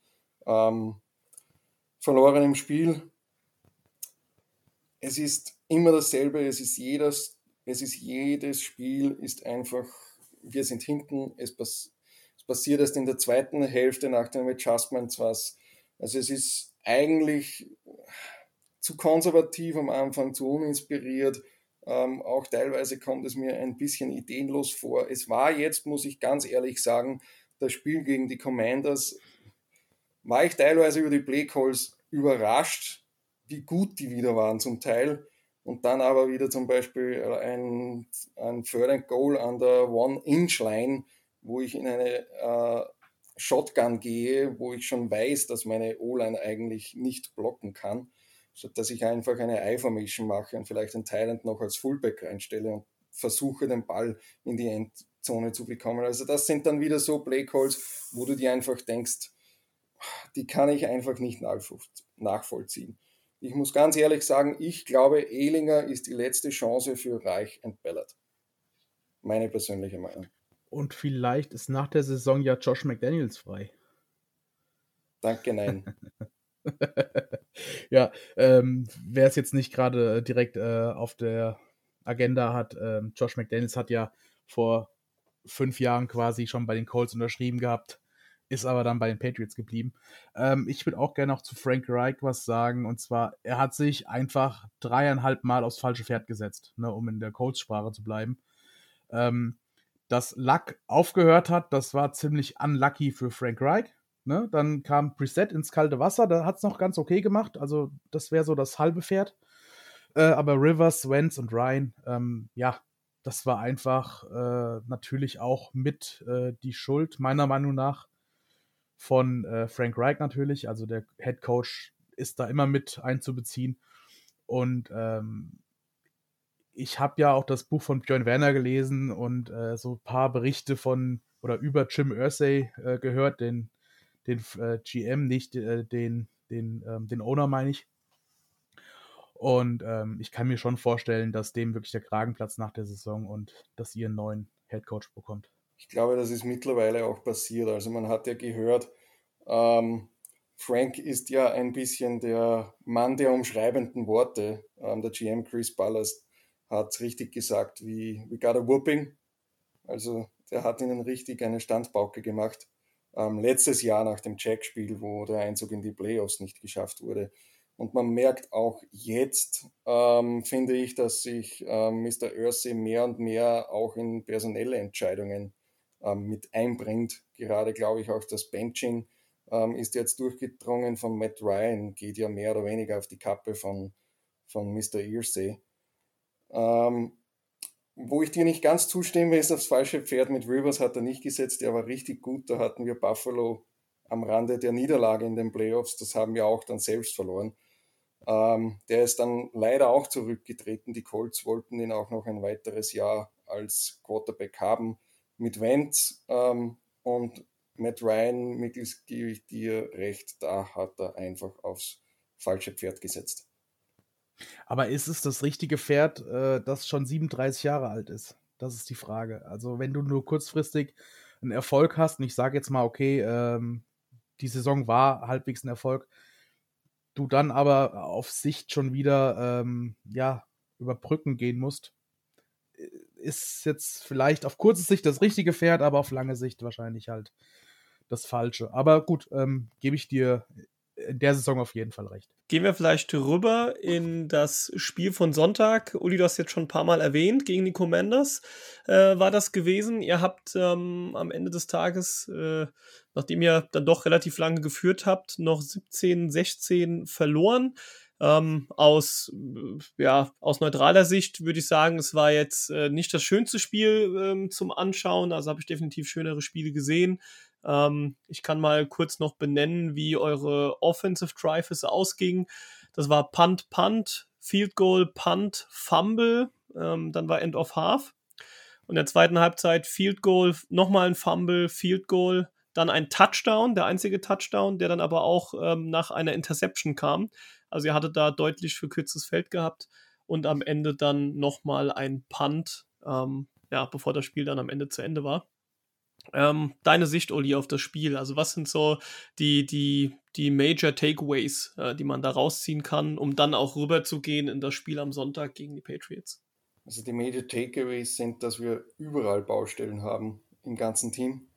S3: ähm, verlorenen Spiel. Es ist immer dasselbe, es ist jedes, es ist jedes Spiel ist einfach, wir sind hinten, es, pass, es passiert erst in der zweiten Hälfte nach dem Adjustments was. Also es ist eigentlich zu konservativ am Anfang, zu uninspiriert ähm, auch teilweise kommt es mir ein bisschen ideenlos vor. Es war jetzt, muss ich ganz ehrlich sagen, das Spiel gegen die Commanders, war ich teilweise über die Playcalls überrascht, wie gut die wieder waren zum Teil. Und dann aber wieder zum Beispiel ein, ein Third and Goal an der One-Inch-Line, wo ich in eine äh, Shotgun gehe, wo ich schon weiß, dass meine O-Line eigentlich nicht blocken kann statt dass ich einfach eine I-Formation mache und vielleicht einen Thailand noch als Fullback reinstelle und versuche, den Ball in die Endzone zu bekommen. Also das sind dann wieder so Playcalls, wo du dir einfach denkst, die kann ich einfach nicht nachvollziehen. Ich muss ganz ehrlich sagen, ich glaube, Ehlinger ist die letzte Chance für Reich und Ballard. Meine persönliche Meinung.
S2: Und vielleicht ist nach der Saison ja Josh McDaniels frei.
S3: Danke, nein.
S2: ja, ähm, wer es jetzt nicht gerade direkt äh, auf der Agenda hat, äh, Josh McDaniels hat ja vor fünf Jahren quasi schon bei den Colts unterschrieben gehabt, ist aber dann bei den Patriots geblieben. Ähm, ich würde auch gerne noch zu Frank Reich was sagen, und zwar, er hat sich einfach dreieinhalb Mal aufs falsche Pferd gesetzt, ne, um in der Colts-Sprache zu bleiben. Ähm, dass Luck aufgehört hat, das war ziemlich unlucky für Frank Reich. Ne? Dann kam Preset ins kalte Wasser, da hat es noch ganz okay gemacht. Also, das wäre so das halbe Pferd. Äh, aber Rivers, Wentz und Ryan, ähm, ja, das war einfach äh, natürlich auch mit äh, die Schuld, meiner Meinung nach, von äh, Frank Reich natürlich. Also der Head Coach ist da immer mit einzubeziehen. Und ähm, ich habe ja auch das Buch von Björn Werner gelesen und äh, so ein paar Berichte von oder über Jim Ursay äh, gehört, den, den äh, GM, nicht äh, den, den, ähm, den Owner, meine ich. Und ähm, ich kann mir schon vorstellen, dass dem wirklich der Kragen platzt nach der Saison und dass ihr einen neuen Head Coach bekommt.
S3: Ich glaube, das ist mittlerweile auch passiert. Also man hat ja gehört, ähm, Frank ist ja ein bisschen der Mann der umschreibenden Worte. Ähm, der GM Chris Ballast hat es richtig gesagt, wie we got a whooping. Also der hat ihnen richtig eine Standpauke gemacht. Ähm, letztes Jahr nach dem Jack-Spiel, wo der Einzug in die Playoffs nicht geschafft wurde. Und man merkt auch jetzt, ähm, finde ich, dass sich ähm, Mr. Ursay mehr und mehr auch in personelle Entscheidungen ähm, mit einbringt. Gerade glaube ich auch das Benching ähm, ist jetzt durchgedrungen von Matt Ryan, geht ja mehr oder weniger auf die Kappe von, von Mr. Earsay. Ähm, wo ich dir nicht ganz zustimme, ist das falsche Pferd mit Rivers hat er nicht gesetzt, der war richtig gut. Da hatten wir Buffalo am Rande der Niederlage in den Playoffs, das haben wir auch dann selbst verloren. Ähm, der ist dann leider auch zurückgetreten. Die Colts wollten ihn auch noch ein weiteres Jahr als Quarterback haben mit Wentz. Ähm, und Matt Ryan, mittels gebe ich dir recht, da hat er einfach aufs falsche Pferd gesetzt.
S2: Aber ist es das richtige Pferd, äh, das schon 37 Jahre alt ist? Das ist die Frage. Also, wenn du nur kurzfristig einen Erfolg hast, und ich sage jetzt mal, okay, ähm, die Saison war halbwegs ein Erfolg, du dann aber auf Sicht schon wieder ähm, ja, über Brücken gehen musst, äh, ist jetzt vielleicht auf kurze Sicht das richtige Pferd, aber auf lange Sicht wahrscheinlich halt das Falsche. Aber gut, ähm, gebe ich dir in der Saison auf jeden Fall recht.
S1: Gehen wir vielleicht rüber in das Spiel von Sonntag. Uli, du hast jetzt schon ein paar Mal erwähnt, gegen die Commanders äh, war das gewesen. Ihr habt ähm, am Ende des Tages, äh, nachdem ihr dann doch relativ lange geführt habt, noch 17, 16 verloren. Ähm, aus, äh, ja, aus neutraler Sicht würde ich sagen, es war jetzt äh, nicht das schönste Spiel ähm, zum Anschauen. Also habe ich definitiv schönere Spiele gesehen. Ähm, ich kann mal kurz noch benennen, wie eure Offensive Drives ausging. Das war Punt, Punt, Field Goal, Punt, Fumble. Ähm, dann war End of Half. Und in der zweiten Halbzeit Field Goal, nochmal ein Fumble, Field Goal, dann ein Touchdown, der einzige Touchdown, der dann aber auch ähm, nach einer Interception kam. Also ihr hattet da deutlich verkürztes Feld gehabt und am Ende dann nochmal ein Punt, ähm, ja, bevor das Spiel dann am Ende zu Ende war. Ähm, deine Sicht, Uli, auf das Spiel. Also, was sind so die, die, die Major Takeaways, äh, die man da rausziehen kann, um dann auch rüberzugehen in das Spiel am Sonntag gegen die Patriots?
S3: Also, die Major Takeaways sind, dass wir überall Baustellen haben im ganzen Team.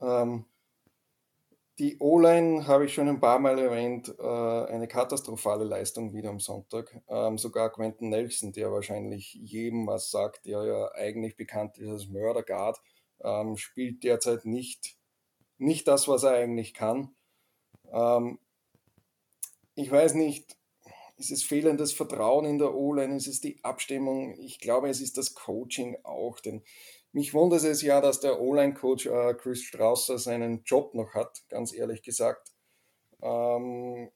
S3: Ähm, die O-Line habe ich schon ein paar Mal erwähnt, äh, eine katastrophale Leistung wieder am Sonntag. Ähm, sogar Quentin Nelson, der wahrscheinlich jedem was sagt, der ja eigentlich bekannt ist als Mörderguard, ähm, spielt derzeit nicht, nicht das, was er eigentlich kann. Ähm, ich weiß nicht, ist es fehlendes Vertrauen in der O-Line, ist es die Abstimmung? Ich glaube, es ist das Coaching auch, denn mich wundert es ja, dass der O-Line-Coach äh, Chris Strausser seinen Job noch hat, ganz ehrlich gesagt. Ähm,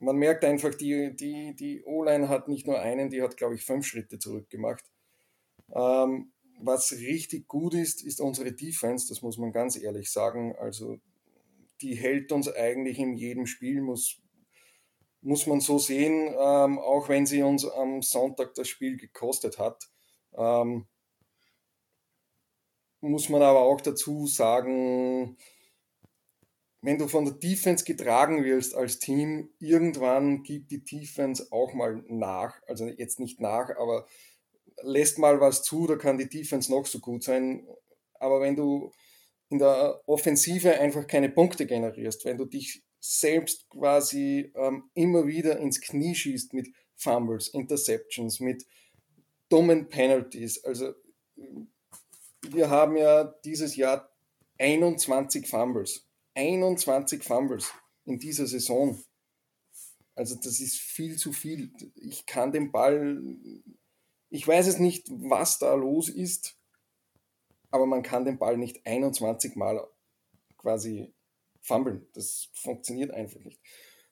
S3: man merkt einfach, die, die, die O-Line hat nicht nur einen, die hat, glaube ich, fünf Schritte zurückgemacht. Ähm, was richtig gut ist, ist unsere Defense, das muss man ganz ehrlich sagen. Also die hält uns eigentlich in jedem Spiel, muss, muss man so sehen, ähm, auch wenn sie uns am Sonntag das Spiel gekostet hat. Ähm, muss man aber auch dazu sagen, wenn du von der Defense getragen wirst als Team, irgendwann gibt die Defense auch mal nach. Also jetzt nicht nach, aber lässt mal was zu, da kann die Defense noch so gut sein. Aber wenn du in der Offensive einfach keine Punkte generierst, wenn du dich selbst quasi ähm, immer wieder ins Knie schießt mit Fumbles, Interceptions, mit dummen Penalties, also wir haben ja dieses Jahr 21 Fumbles. 21 Fumbles in dieser Saison. Also das ist viel zu viel. Ich kann den Ball, ich weiß es nicht, was da los ist, aber man kann den Ball nicht 21 Mal quasi fummeln. Das funktioniert einfach nicht.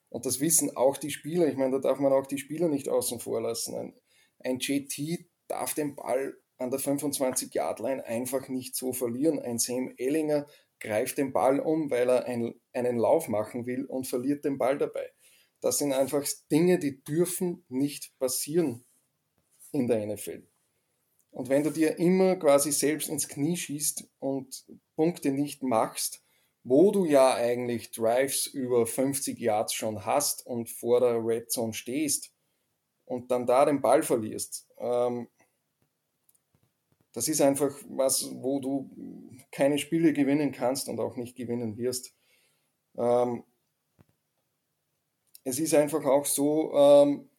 S3: Und das wissen auch die Spieler. Ich meine, da darf man auch die Spieler nicht außen vor lassen. Ein, ein JT darf den Ball an der 25-Yard-Line einfach nicht so verlieren. Ein Sam Ellinger greift den Ball um, weil er ein, einen Lauf machen will und verliert den Ball dabei. Das sind einfach Dinge, die dürfen nicht passieren in der NFL. Und wenn du dir immer quasi selbst ins Knie schießt und Punkte nicht machst, wo du ja eigentlich Drives über 50 Yards schon hast und vor der Red Zone stehst und dann da den Ball verlierst, ähm, das ist einfach was, wo du keine Spiele gewinnen kannst und auch nicht gewinnen wirst. Ähm, es ist einfach auch so, ähm,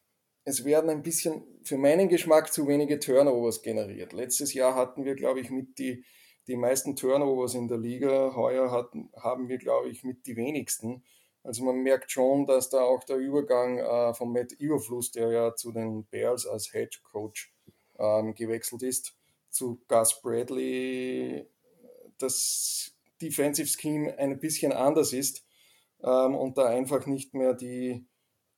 S3: es werden ein bisschen für meinen Geschmack zu wenige Turnovers generiert. Letztes Jahr hatten wir, glaube ich, mit die, die meisten Turnovers in der Liga. Heuer hatten, haben wir, glaube ich, mit die wenigsten. Also man merkt schon, dass da auch der Übergang äh, von Matt Überfluss, der ja zu den Bears als Head Coach ähm, gewechselt ist, zu Gus Bradley, das Defensive Scheme ein bisschen anders ist ähm, und da einfach nicht mehr die,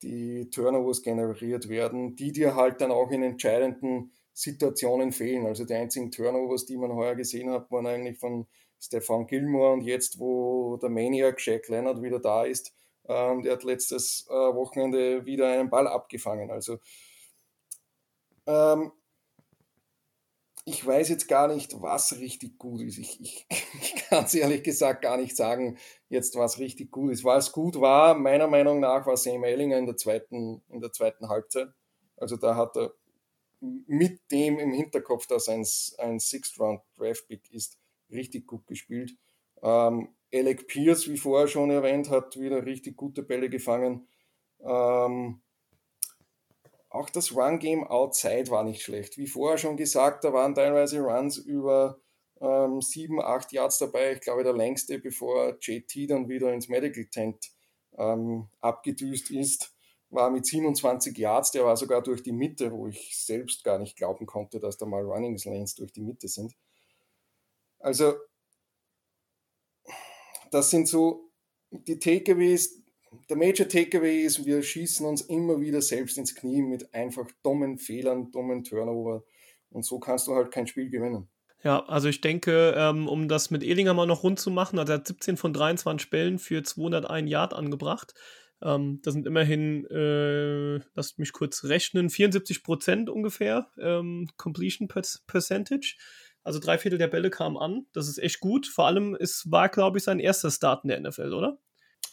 S3: die Turnovers generiert werden, die dir halt dann auch in entscheidenden Situationen fehlen. Also die einzigen Turnovers, die man heuer gesehen hat, waren eigentlich von Stefan Gilmore und jetzt, wo der Maniac Jack Leonard wieder da ist, ähm, der hat letztes äh, Wochenende wieder einen Ball abgefangen. Also ähm, ich weiß jetzt gar nicht, was richtig gut ist. Ich, ich, ich kann es ehrlich gesagt gar nicht sagen, jetzt was richtig gut ist. Was gut war, meiner Meinung nach, war Sam Ellinger in der zweiten, in der zweiten Halbzeit. Also da hat er mit dem im Hinterkopf, dass ein, ein Sixth-Round-Draft-Pick ist, richtig gut gespielt. Ähm, Alec Pierce, wie vorher schon erwähnt, hat wieder richtig gute Bälle gefangen. Ähm, auch das Run-Game outside war nicht schlecht. Wie vorher schon gesagt, da waren teilweise Runs über ähm, 7, 8 Yards dabei. Ich glaube, der längste, bevor JT dann wieder ins Medical Tent ähm, abgedüst ist, war mit 27 Yards. Der war sogar durch die Mitte, wo ich selbst gar nicht glauben konnte, dass da mal Running Lanes durch die Mitte sind. Also, das sind so die Takeaways, der Major Takeaway ist, wir schießen uns immer wieder selbst ins Knie mit einfach dummen Fehlern, dummen Turnover. Und so kannst du halt kein Spiel gewinnen.
S1: Ja, also ich denke, ähm, um das mit Ehlinger mal noch rund zu machen, also er hat 17 von 23 Bällen für 201 Yard angebracht. Ähm, das sind immerhin, äh, lasst mich kurz rechnen, 74 Prozent ungefähr ähm, Completion Percentage. Also drei Viertel der Bälle kamen an. Das ist echt gut. Vor allem, es war, glaube ich, sein erster Start in der NFL, oder?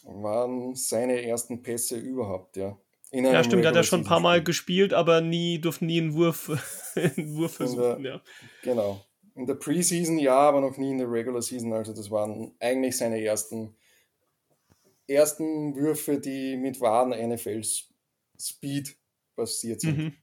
S3: waren seine ersten Pässe überhaupt, ja.
S1: ja, stimmt, der hat ja schon ein paar Mal gespielt, aber nie durften nie einen Wurf, einen Wurf versuchen,
S3: der, ja. Genau. In der Preseason ja, aber noch nie in der Regular Season. Also das waren eigentlich seine ersten, ersten Würfe, die mit wahren NFL-Speed passiert sind. Mhm.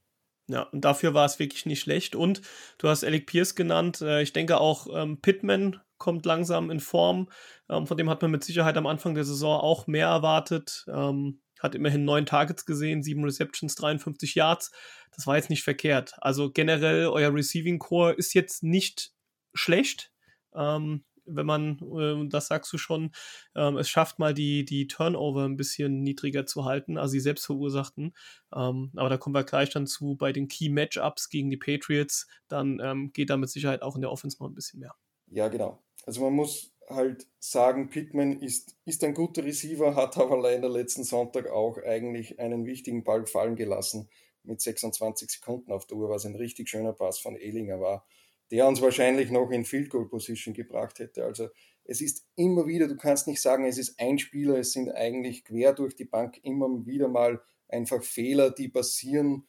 S1: Ja, und dafür war es wirklich nicht schlecht. Und du hast Alec Pierce genannt. Äh, ich denke auch ähm, Pittman kommt langsam in Form. Ähm, von dem hat man mit Sicherheit am Anfang der Saison auch mehr erwartet. Ähm, hat immerhin neun Targets gesehen, sieben Receptions, 53 Yards. Das war jetzt nicht verkehrt. Also generell, euer Receiving Core ist jetzt nicht schlecht. Ähm, wenn man, äh, das sagst du schon, ähm, es schafft mal die, die Turnover ein bisschen niedriger zu halten, also die selbstverursachten. Ähm, aber da kommen wir gleich dann zu bei den Key Matchups gegen die Patriots. Dann ähm, geht da mit Sicherheit auch in der Offense noch ein bisschen mehr.
S3: Ja, genau. Also man muss halt sagen, Pittman ist, ist ein guter Receiver, hat aber leider letzten Sonntag auch eigentlich einen wichtigen Ball fallen gelassen mit 26 Sekunden auf der Uhr, was ein richtig schöner Pass von Ehlinger war, der uns wahrscheinlich noch in Field Goal Position gebracht hätte. Also es ist immer wieder, du kannst nicht sagen, es ist ein Spieler, es sind eigentlich quer durch die Bank immer wieder mal einfach Fehler, die passieren,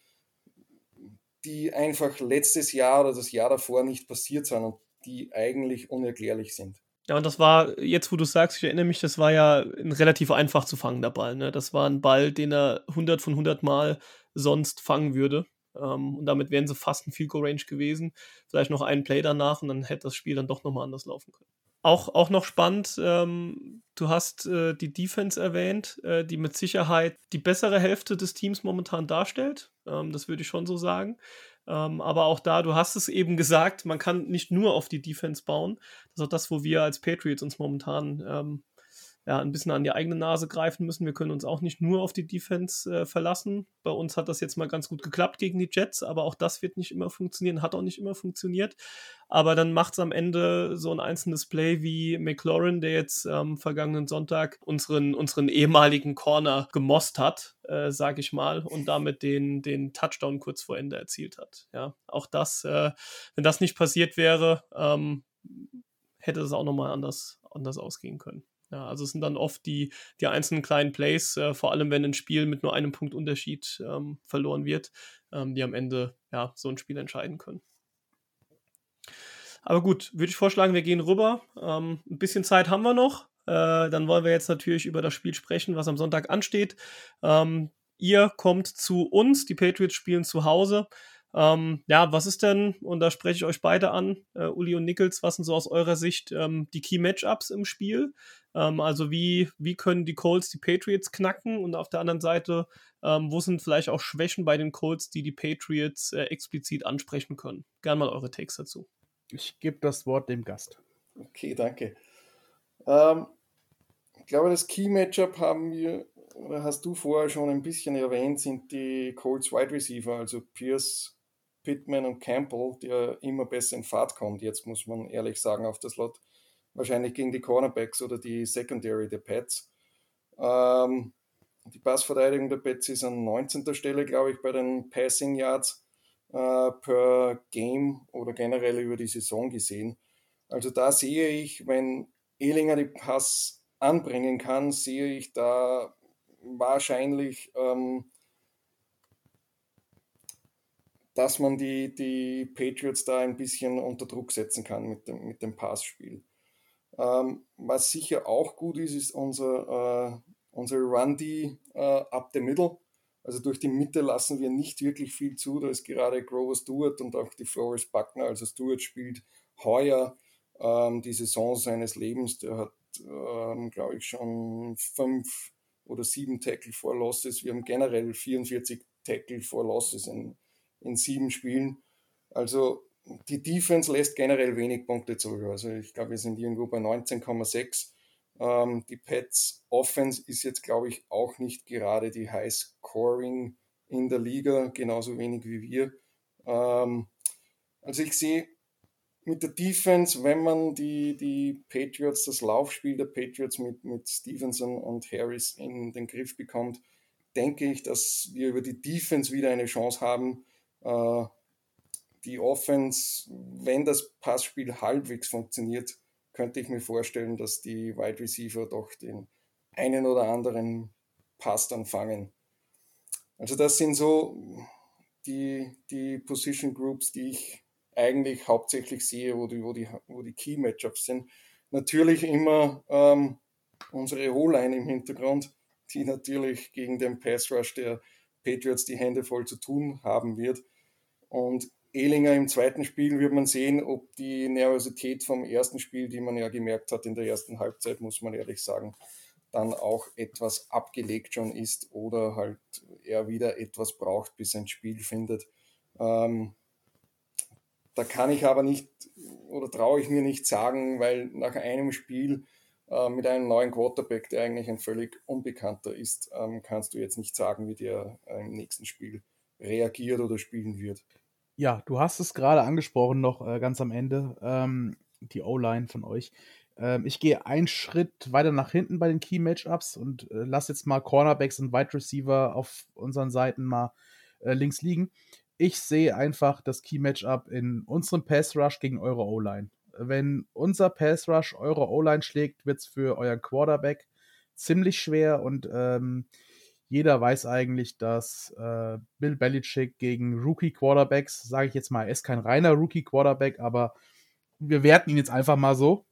S3: die einfach letztes Jahr oder das Jahr davor nicht passiert sind. Und die eigentlich unerklärlich sind.
S1: Ja, und das war, jetzt wo du sagst, ich erinnere mich, das war ja ein relativ einfach zu fangender Ball. Ne? Das war ein Ball, den er 100 von 100 Mal sonst fangen würde. Ähm, und damit wären sie fast ein Field Goal Range gewesen. Vielleicht noch einen Play danach und dann hätte das Spiel dann doch nochmal anders laufen können. Auch, auch noch spannend, ähm, du hast äh, die Defense erwähnt, äh, die mit Sicherheit die bessere Hälfte des Teams momentan darstellt. Ähm, das würde ich schon so sagen. Ähm, aber auch da, du hast es eben gesagt, man kann nicht nur auf die Defense bauen. Das ist auch das, wo wir als Patriots uns momentan ähm, ja, ein bisschen an die eigene Nase greifen müssen. Wir können uns auch nicht nur auf die Defense äh, verlassen. Bei uns hat das jetzt mal ganz gut geklappt gegen die Jets, aber auch das wird nicht immer funktionieren, hat auch nicht immer funktioniert. Aber dann macht es am Ende so ein einzelnes Play wie McLaurin, der jetzt am ähm, vergangenen Sonntag unseren, unseren ehemaligen Corner gemost hat, äh, sage ich mal, und damit den, den Touchdown kurz vor Ende erzielt hat. Ja, auch das, äh, wenn das nicht passiert wäre, ähm, hätte es auch nochmal anders, anders ausgehen können. Ja, also es sind dann oft die, die einzelnen kleinen Plays, äh, vor allem wenn ein Spiel mit nur einem Punkt Unterschied ähm, verloren wird, ähm, die am Ende ja, so ein Spiel entscheiden können. Aber gut, würde ich vorschlagen, wir gehen rüber. Ähm, ein bisschen Zeit haben wir noch. Äh, dann wollen wir jetzt natürlich über das Spiel sprechen, was am Sonntag ansteht. Ähm, ihr kommt zu uns, die Patriots spielen zu Hause. Ähm, ja, was ist denn, und da spreche ich euch beide an, äh, Uli und Nichols, was sind so aus eurer Sicht ähm, die Key Matchups im Spiel? Ähm, also wie, wie können die Colts die Patriots knacken? Und auf der anderen Seite, ähm, wo sind vielleicht auch Schwächen bei den Colts, die die Patriots äh, explizit ansprechen können? Gern mal eure Takes dazu.
S2: Ich gebe das Wort dem Gast.
S3: Okay, danke. Ähm, ich glaube, das Key Matchup haben wir, oder hast du vorher schon ein bisschen erwähnt, sind die Colts Wide Receiver, also Pierce, Pittman und Campbell, der immer besser in Fahrt kommt. Jetzt muss man ehrlich sagen, auf das Lot wahrscheinlich gegen die Cornerbacks oder die Secondary der Pets. Ähm, die Passverteidigung der Pets ist an 19. Stelle, glaube ich, bei den Passing Yards äh, per Game oder generell über die Saison gesehen. Also da sehe ich, wenn Ehlinger die Pass anbringen kann, sehe ich da wahrscheinlich ähm, dass man die, die Patriots da ein bisschen unter Druck setzen kann mit dem, mit dem Passspiel. Ähm, was sicher auch gut ist, ist unser, äh, unser Run-D äh, up the middle. Also durch die Mitte lassen wir nicht wirklich viel zu. Da ist gerade Grover Stewart und auch die Flores Buckner. Also Stewart spielt heuer ähm, die Saison seines Lebens. Der hat, ähm, glaube ich, schon fünf oder sieben Tackle for Losses. Wir haben generell 44 Tackle for Losses in, in sieben Spielen. Also die Defense lässt generell wenig Punkte zurück. Also ich glaube, wir sind irgendwo bei 19,6. Ähm, die Pets Offense ist jetzt, glaube ich, auch nicht gerade die High Scoring in der Liga, genauso wenig wie wir. Ähm, also ich sehe mit der Defense, wenn man die, die Patriots, das Laufspiel der Patriots mit, mit Stevenson und Harris in den Griff bekommt, denke ich, dass wir über die Defense wieder eine Chance haben, äh, die Offense, wenn das Passspiel halbwegs funktioniert, könnte ich mir vorstellen, dass die Wide Receiver doch den einen oder anderen Pass dann fangen. Also das sind so die, die Position Groups, die ich eigentlich hauptsächlich sehe, wo die, wo die, wo die Key Matchups sind. Natürlich immer ähm, unsere O-Line im Hintergrund, die natürlich gegen den Pass Rush der Patriots die Hände voll zu tun haben wird. Und Ehlinger im zweiten Spiel wird man sehen, ob die Nervosität vom ersten Spiel, die man ja gemerkt hat in der ersten Halbzeit, muss man ehrlich sagen, dann auch etwas abgelegt schon ist oder halt er wieder etwas braucht, bis ein Spiel findet. Ähm, da kann ich aber nicht oder traue ich mir nicht sagen, weil nach einem Spiel äh, mit einem neuen Quarterback, der eigentlich ein völlig Unbekannter ist, ähm, kannst du jetzt nicht sagen, wie der im nächsten Spiel reagiert oder spielen wird.
S2: Ja, du hast es gerade angesprochen, noch äh, ganz am Ende, ähm, die O-Line von euch. Ähm, ich gehe einen Schritt weiter nach hinten bei den Key Matchups und äh, lass jetzt mal Cornerbacks und Wide Receiver auf unseren Seiten mal äh, links liegen. Ich sehe einfach das Key Matchup in unserem Pass Rush gegen eure O-Line. Wenn unser Pass Rush eure O-Line schlägt, wird es für euren Quarterback ziemlich schwer und ähm, jeder weiß eigentlich, dass äh, Bill Belichick gegen Rookie-Quarterbacks, sage ich jetzt mal, er ist kein reiner Rookie-Quarterback, aber wir werten ihn jetzt einfach mal so,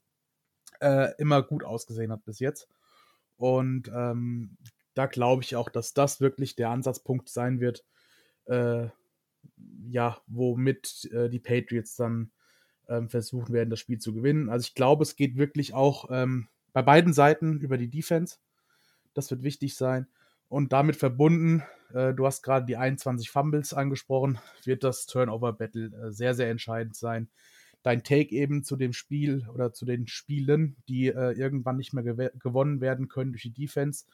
S2: äh, immer gut ausgesehen hat bis jetzt. Und ähm, da glaube ich auch, dass das wirklich der Ansatzpunkt sein wird, äh, ja, womit äh, die Patriots dann ähm, versuchen werden, das Spiel zu gewinnen. Also ich glaube, es geht wirklich auch ähm, bei beiden Seiten über die Defense. Das wird wichtig sein. Und damit verbunden, äh, du hast gerade die 21 Fumbles angesprochen, wird das Turnover-Battle äh, sehr, sehr entscheidend sein. Dein Take eben zu dem Spiel oder zu den Spielen, die äh, irgendwann nicht mehr gew gewonnen werden können durch die Defense.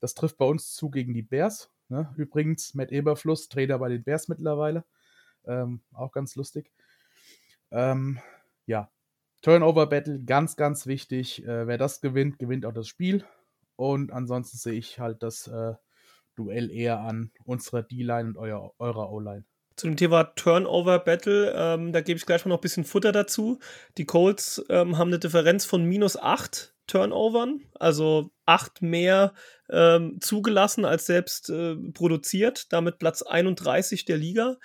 S2: Das trifft bei uns zu gegen die Bears. Ne? Übrigens, Matt Eberfluss, Trainer bei den Bears mittlerweile. Ähm, auch ganz lustig. Ähm, ja, Turnover Battle, ganz, ganz wichtig. Äh, wer das gewinnt, gewinnt auch das Spiel. Und ansonsten sehe ich halt das äh, Duell eher an unserer D-Line und euer, eurer O-Line.
S1: Zu dem Thema Turnover Battle, ähm, da gebe ich gleich mal noch ein bisschen Futter dazu. Die Colts ähm, haben eine Differenz von minus 8 Turnovern, also 8 mehr ähm, zugelassen als selbst äh, produziert, damit Platz 31 der Liga.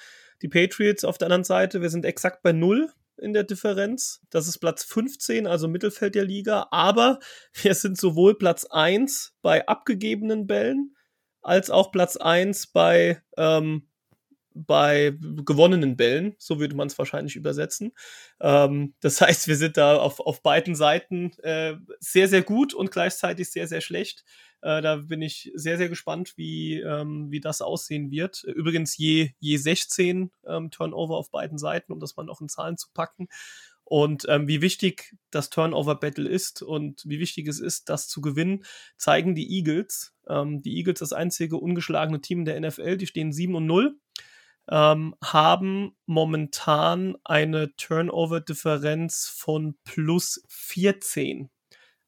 S1: Die Patriots auf der anderen Seite, wir sind exakt bei 0 in der Differenz. Das ist Platz 15, also Mittelfeld der Liga. Aber wir sind sowohl Platz 1 bei abgegebenen Bällen als auch Platz 1 bei, ähm, bei gewonnenen Bällen. So würde man es wahrscheinlich übersetzen. Ähm, das heißt, wir sind da auf, auf beiden Seiten äh, sehr, sehr gut und gleichzeitig sehr, sehr schlecht. Äh, da bin ich sehr, sehr gespannt, wie, ähm, wie das aussehen wird. Übrigens je, je 16 ähm, Turnover auf beiden Seiten, um das mal noch in Zahlen zu packen. Und ähm, wie wichtig das Turnover-Battle ist und wie wichtig es ist, das zu gewinnen, zeigen die Eagles. Ähm, die Eagles, das einzige ungeschlagene Team der NFL, die stehen 7 und 0, ähm, haben momentan eine Turnover-Differenz von plus 14.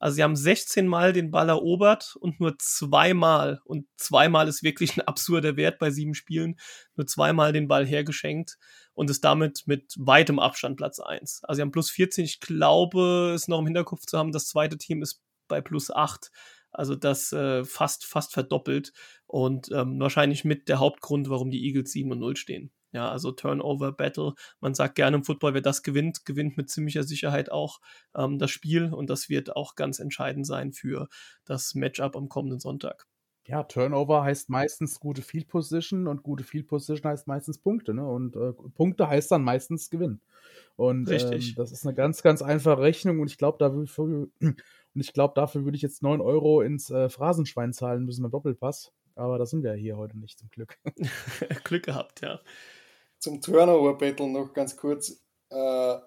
S1: Also sie haben 16 Mal den Ball erobert und nur zweimal, und zweimal ist wirklich ein absurder Wert bei sieben Spielen, nur zweimal den Ball hergeschenkt und ist damit mit weitem Abstand Platz 1. Also sie haben plus 14, ich glaube, es noch im Hinterkopf zu haben, das zweite Team ist bei plus 8. Also das äh, fast, fast verdoppelt und ähm, wahrscheinlich mit der Hauptgrund, warum die Eagles 7 und 0 stehen. Ja, also Turnover Battle. Man sagt gerne im Football, wer das gewinnt, gewinnt mit ziemlicher Sicherheit auch ähm, das Spiel und das wird auch ganz entscheidend sein für das Matchup am kommenden Sonntag.
S2: Ja, Turnover heißt meistens gute Field Position und gute Field Position heißt meistens Punkte, ne? Und äh, Punkte heißt dann meistens Gewinn. Und
S1: Richtig.
S2: Ähm, das ist eine ganz, ganz einfache Rechnung und ich glaube, dafür, und ich glaube, dafür würde ich jetzt 9 Euro ins äh, Phrasenschwein zahlen müssen beim Doppelpass. Aber da sind wir hier heute nicht zum Glück.
S1: Glück gehabt, ja
S3: zum Turnover-Battle noch ganz kurz. Äh,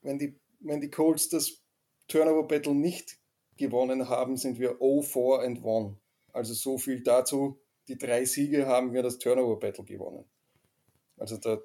S3: wenn, die, wenn die Colts das Turnover-Battle nicht gewonnen haben, sind wir 0-4 and 1. Also so viel dazu. Die drei Siege haben wir das Turnover-Battle gewonnen. Also da,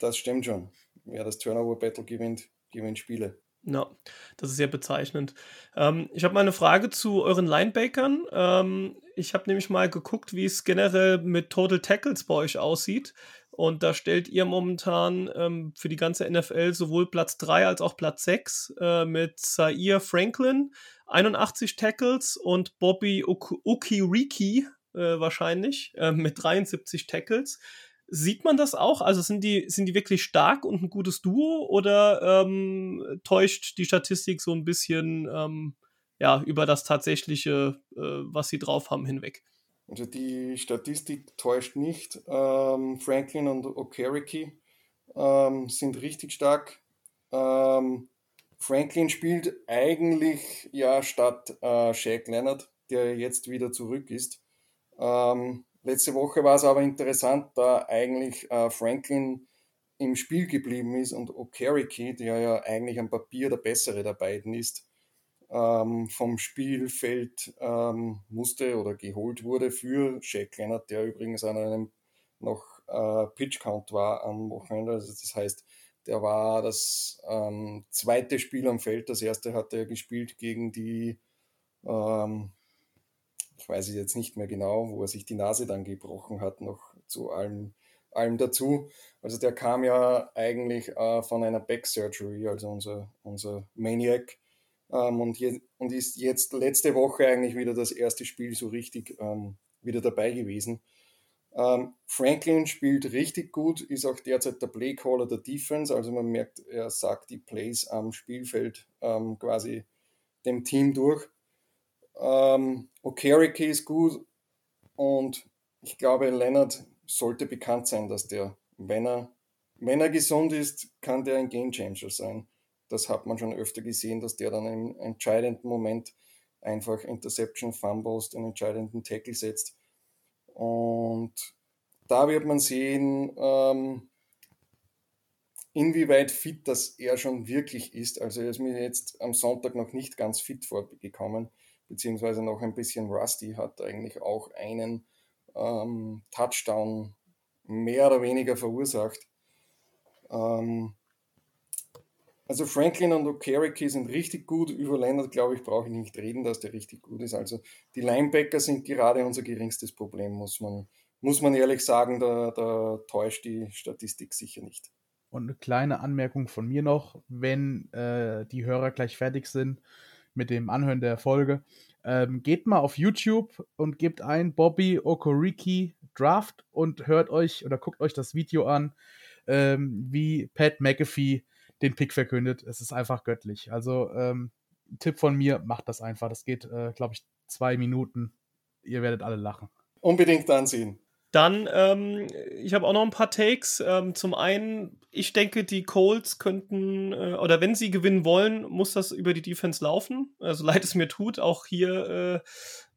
S3: das stimmt schon. Wer das Turnover-Battle gewinnt, gewinnt Spiele.
S1: Ja, das ist sehr bezeichnend. Ähm, ich habe mal eine Frage zu euren Linebackern. Ähm, ich habe nämlich mal geguckt, wie es generell mit Total Tackles bei euch aussieht. Und da stellt ihr momentan ähm, für die ganze NFL sowohl Platz 3 als auch Platz 6 äh, mit Zaire Franklin, 81 Tackles und Bobby Ukiriki äh, wahrscheinlich äh, mit 73 Tackles. Sieht man das auch? Also sind die, sind die wirklich stark und ein gutes Duo oder ähm, täuscht die Statistik so ein bisschen ähm, ja, über das tatsächliche, äh, was sie drauf haben, hinweg?
S3: Also die Statistik täuscht nicht. Ähm, Franklin und Okereke ähm, sind richtig stark. Ähm, Franklin spielt eigentlich ja statt äh, Shaq Leonard, der jetzt wieder zurück ist. Ähm, letzte Woche war es aber interessant, da eigentlich äh, Franklin im Spiel geblieben ist und Okereke, der ja eigentlich am Papier der bessere der beiden ist, ähm, vom Spielfeld ähm, musste oder geholt wurde für Shaq Leonard, der übrigens an einem noch äh, Pitch Count war am Wochenende. Also das heißt, der war das ähm, zweite Spiel am Feld. Das erste hat er gespielt gegen die, ähm, ich weiß es jetzt nicht mehr genau, wo er sich die Nase dann gebrochen hat, noch zu allem, allem dazu. Also der kam ja eigentlich äh, von einer Back Surgery, also unser, unser Maniac ähm, und, je, und ist jetzt letzte Woche eigentlich wieder das erste Spiel so richtig ähm, wieder dabei gewesen. Ähm, Franklin spielt richtig gut, ist auch derzeit der Playcaller der Defense, also man merkt, er sagt die Plays am Spielfeld ähm, quasi dem Team durch. Ähm, Okereke ist gut und ich glaube, Leonard sollte bekannt sein, dass der wenn er, wenn er gesund ist, kann der ein Game Changer sein. Das hat man schon öfter gesehen, dass der dann im entscheidenden Moment einfach Interception Fumbles, den entscheidenden Tackle setzt. Und da wird man sehen, ähm, inwieweit fit das er schon wirklich ist. Also er ist mir jetzt am Sonntag noch nicht ganz fit vorgekommen, beziehungsweise noch ein bisschen rusty, hat eigentlich auch einen ähm, Touchdown mehr oder weniger verursacht. Ähm, also Franklin und Okereke sind richtig gut. Über Leonard, glaube ich, brauche ich nicht reden, dass der richtig gut ist. Also die Linebacker sind gerade unser geringstes Problem, muss man, muss man ehrlich sagen. Da, da täuscht die Statistik sicher nicht.
S2: Und eine kleine Anmerkung von mir noch, wenn äh, die Hörer gleich fertig sind mit dem Anhören der Folge. Ähm, geht mal auf YouTube und gebt ein Bobby Okoriki Draft und hört euch oder guckt euch das Video an, ähm, wie Pat McAfee den Pick verkündet. Es ist einfach göttlich. Also ähm, Tipp von mir, macht das einfach. Das geht, äh, glaube ich, zwei Minuten. Ihr werdet alle lachen.
S3: Unbedingt ansehen.
S1: Dann, ähm, ich habe auch noch ein paar Takes. Ähm, zum einen, ich denke, die Colts könnten, äh, oder wenn sie gewinnen wollen, muss das über die Defense laufen. Also leid es mir tut, auch hier, äh,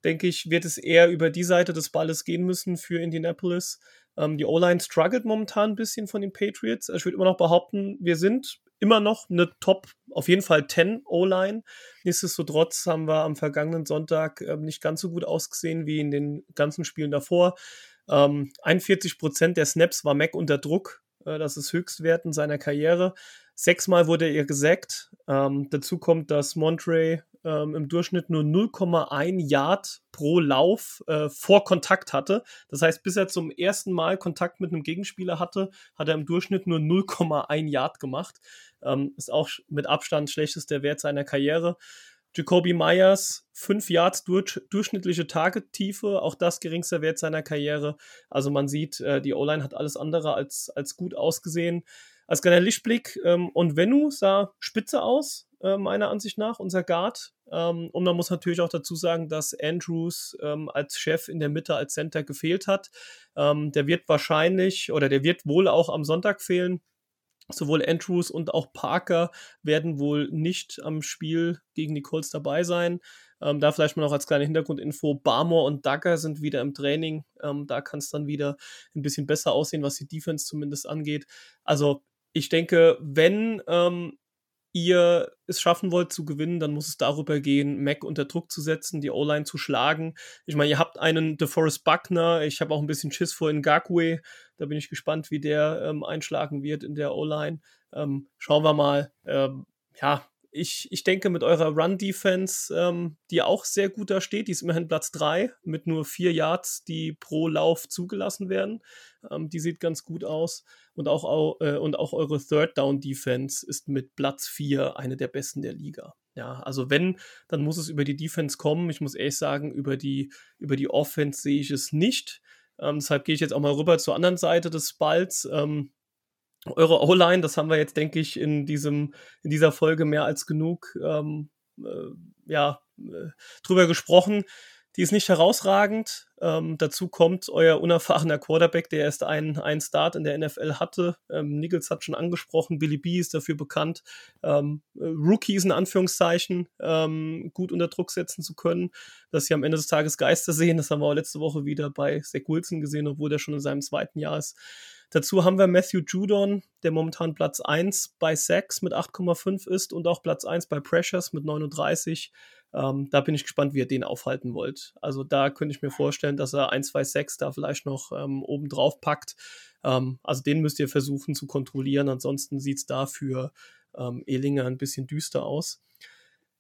S1: denke ich, wird es eher über die Seite des Balles gehen müssen für Indianapolis. Ähm, die O-Line struggelt momentan ein bisschen von den Patriots. Ich würde immer noch behaupten, wir sind immer noch eine Top, auf jeden Fall 10 O-Line. Nichtsdestotrotz haben wir am vergangenen Sonntag äh, nicht ganz so gut ausgesehen wie in den ganzen Spielen davor. Ähm, 41 Prozent der Snaps war Mac unter Druck. Äh, das ist Höchstwert in seiner Karriere. Sechsmal wurde er gesackt. Ähm, dazu kommt, dass Montrey ähm, im Durchschnitt nur 0,1 Yard pro Lauf äh, vor Kontakt hatte. Das heißt, bis er zum ersten Mal Kontakt mit einem Gegenspieler hatte, hat er im Durchschnitt nur 0,1 Yard gemacht. Ähm, ist auch mit Abstand schlechtester Wert seiner Karriere. Jacoby Myers, 5 Yards durch, durchschnittliche Targettiefe, auch das geringster Wert seiner Karriere. Also man sieht, äh, die O-Line hat alles andere als, als gut ausgesehen. Als kleiner Lichtblick, ähm, und Vennu sah spitze aus, äh, meiner Ansicht nach, unser Guard. Ähm, und man muss natürlich auch dazu sagen, dass Andrews ähm, als Chef in der Mitte als Center gefehlt hat. Ähm, der wird wahrscheinlich oder der wird wohl auch am Sonntag fehlen. Sowohl Andrews und auch Parker werden wohl nicht am Spiel gegen die Colts dabei sein. Ähm, da vielleicht mal noch als kleine Hintergrundinfo: Barmore und Dagger sind wieder im Training. Ähm, da kann es dann wieder ein bisschen besser aussehen, was die Defense zumindest angeht. Also, ich denke, wenn ähm, ihr es schaffen wollt zu gewinnen, dann muss es darüber gehen, Mac unter Druck zu setzen, die O-Line zu schlagen. Ich meine, ihr habt einen DeForest Buckner, ich habe auch ein bisschen Schiss vor Ngakwe, da bin ich gespannt, wie der ähm, einschlagen wird in der O-Line. Ähm, schauen wir mal. Ähm, ja, ich, ich denke, mit eurer Run-Defense, ähm, die auch sehr gut da steht, die ist immerhin Platz 3 mit nur vier Yards, die pro Lauf zugelassen werden. Ähm, die sieht ganz gut aus. Und auch, äh, und auch eure Third-Down-Defense ist mit Platz 4 eine der besten der Liga. Ja, also wenn, dann muss es über die Defense kommen. Ich muss ehrlich sagen, über die, über die Offense sehe ich es nicht. Ähm, deshalb gehe ich jetzt auch mal rüber zur anderen Seite des Balls. Ähm, eure O-Line, das haben wir jetzt, denke ich, in diesem, in dieser Folge mehr als genug ähm, äh, ja, äh, drüber gesprochen. Die ist nicht herausragend. Ähm, dazu kommt euer unerfahrener Quarterback, der erst einen, einen Start in der NFL hatte. Ähm, Nichols hat schon angesprochen, Billy B ist dafür bekannt, ähm, Rookies in Anführungszeichen ähm, gut unter Druck setzen zu können, dass sie am Ende des Tages Geister sehen. Das haben wir auch letzte Woche wieder bei Zach Wilson gesehen, obwohl der schon in seinem zweiten Jahr ist. Dazu haben wir Matthew Judon, der momentan Platz 1 bei Sacks mit 8,5 ist und auch Platz 1 bei Pressures mit 39. Ähm, da bin ich gespannt, wie ihr den aufhalten wollt. Also da könnte ich mir vorstellen, dass er 1, 2 Sacks da vielleicht noch ähm, oben drauf packt. Ähm, also den müsst ihr versuchen zu kontrollieren. Ansonsten sieht es da für ähm, Ehlinger ein bisschen düster aus.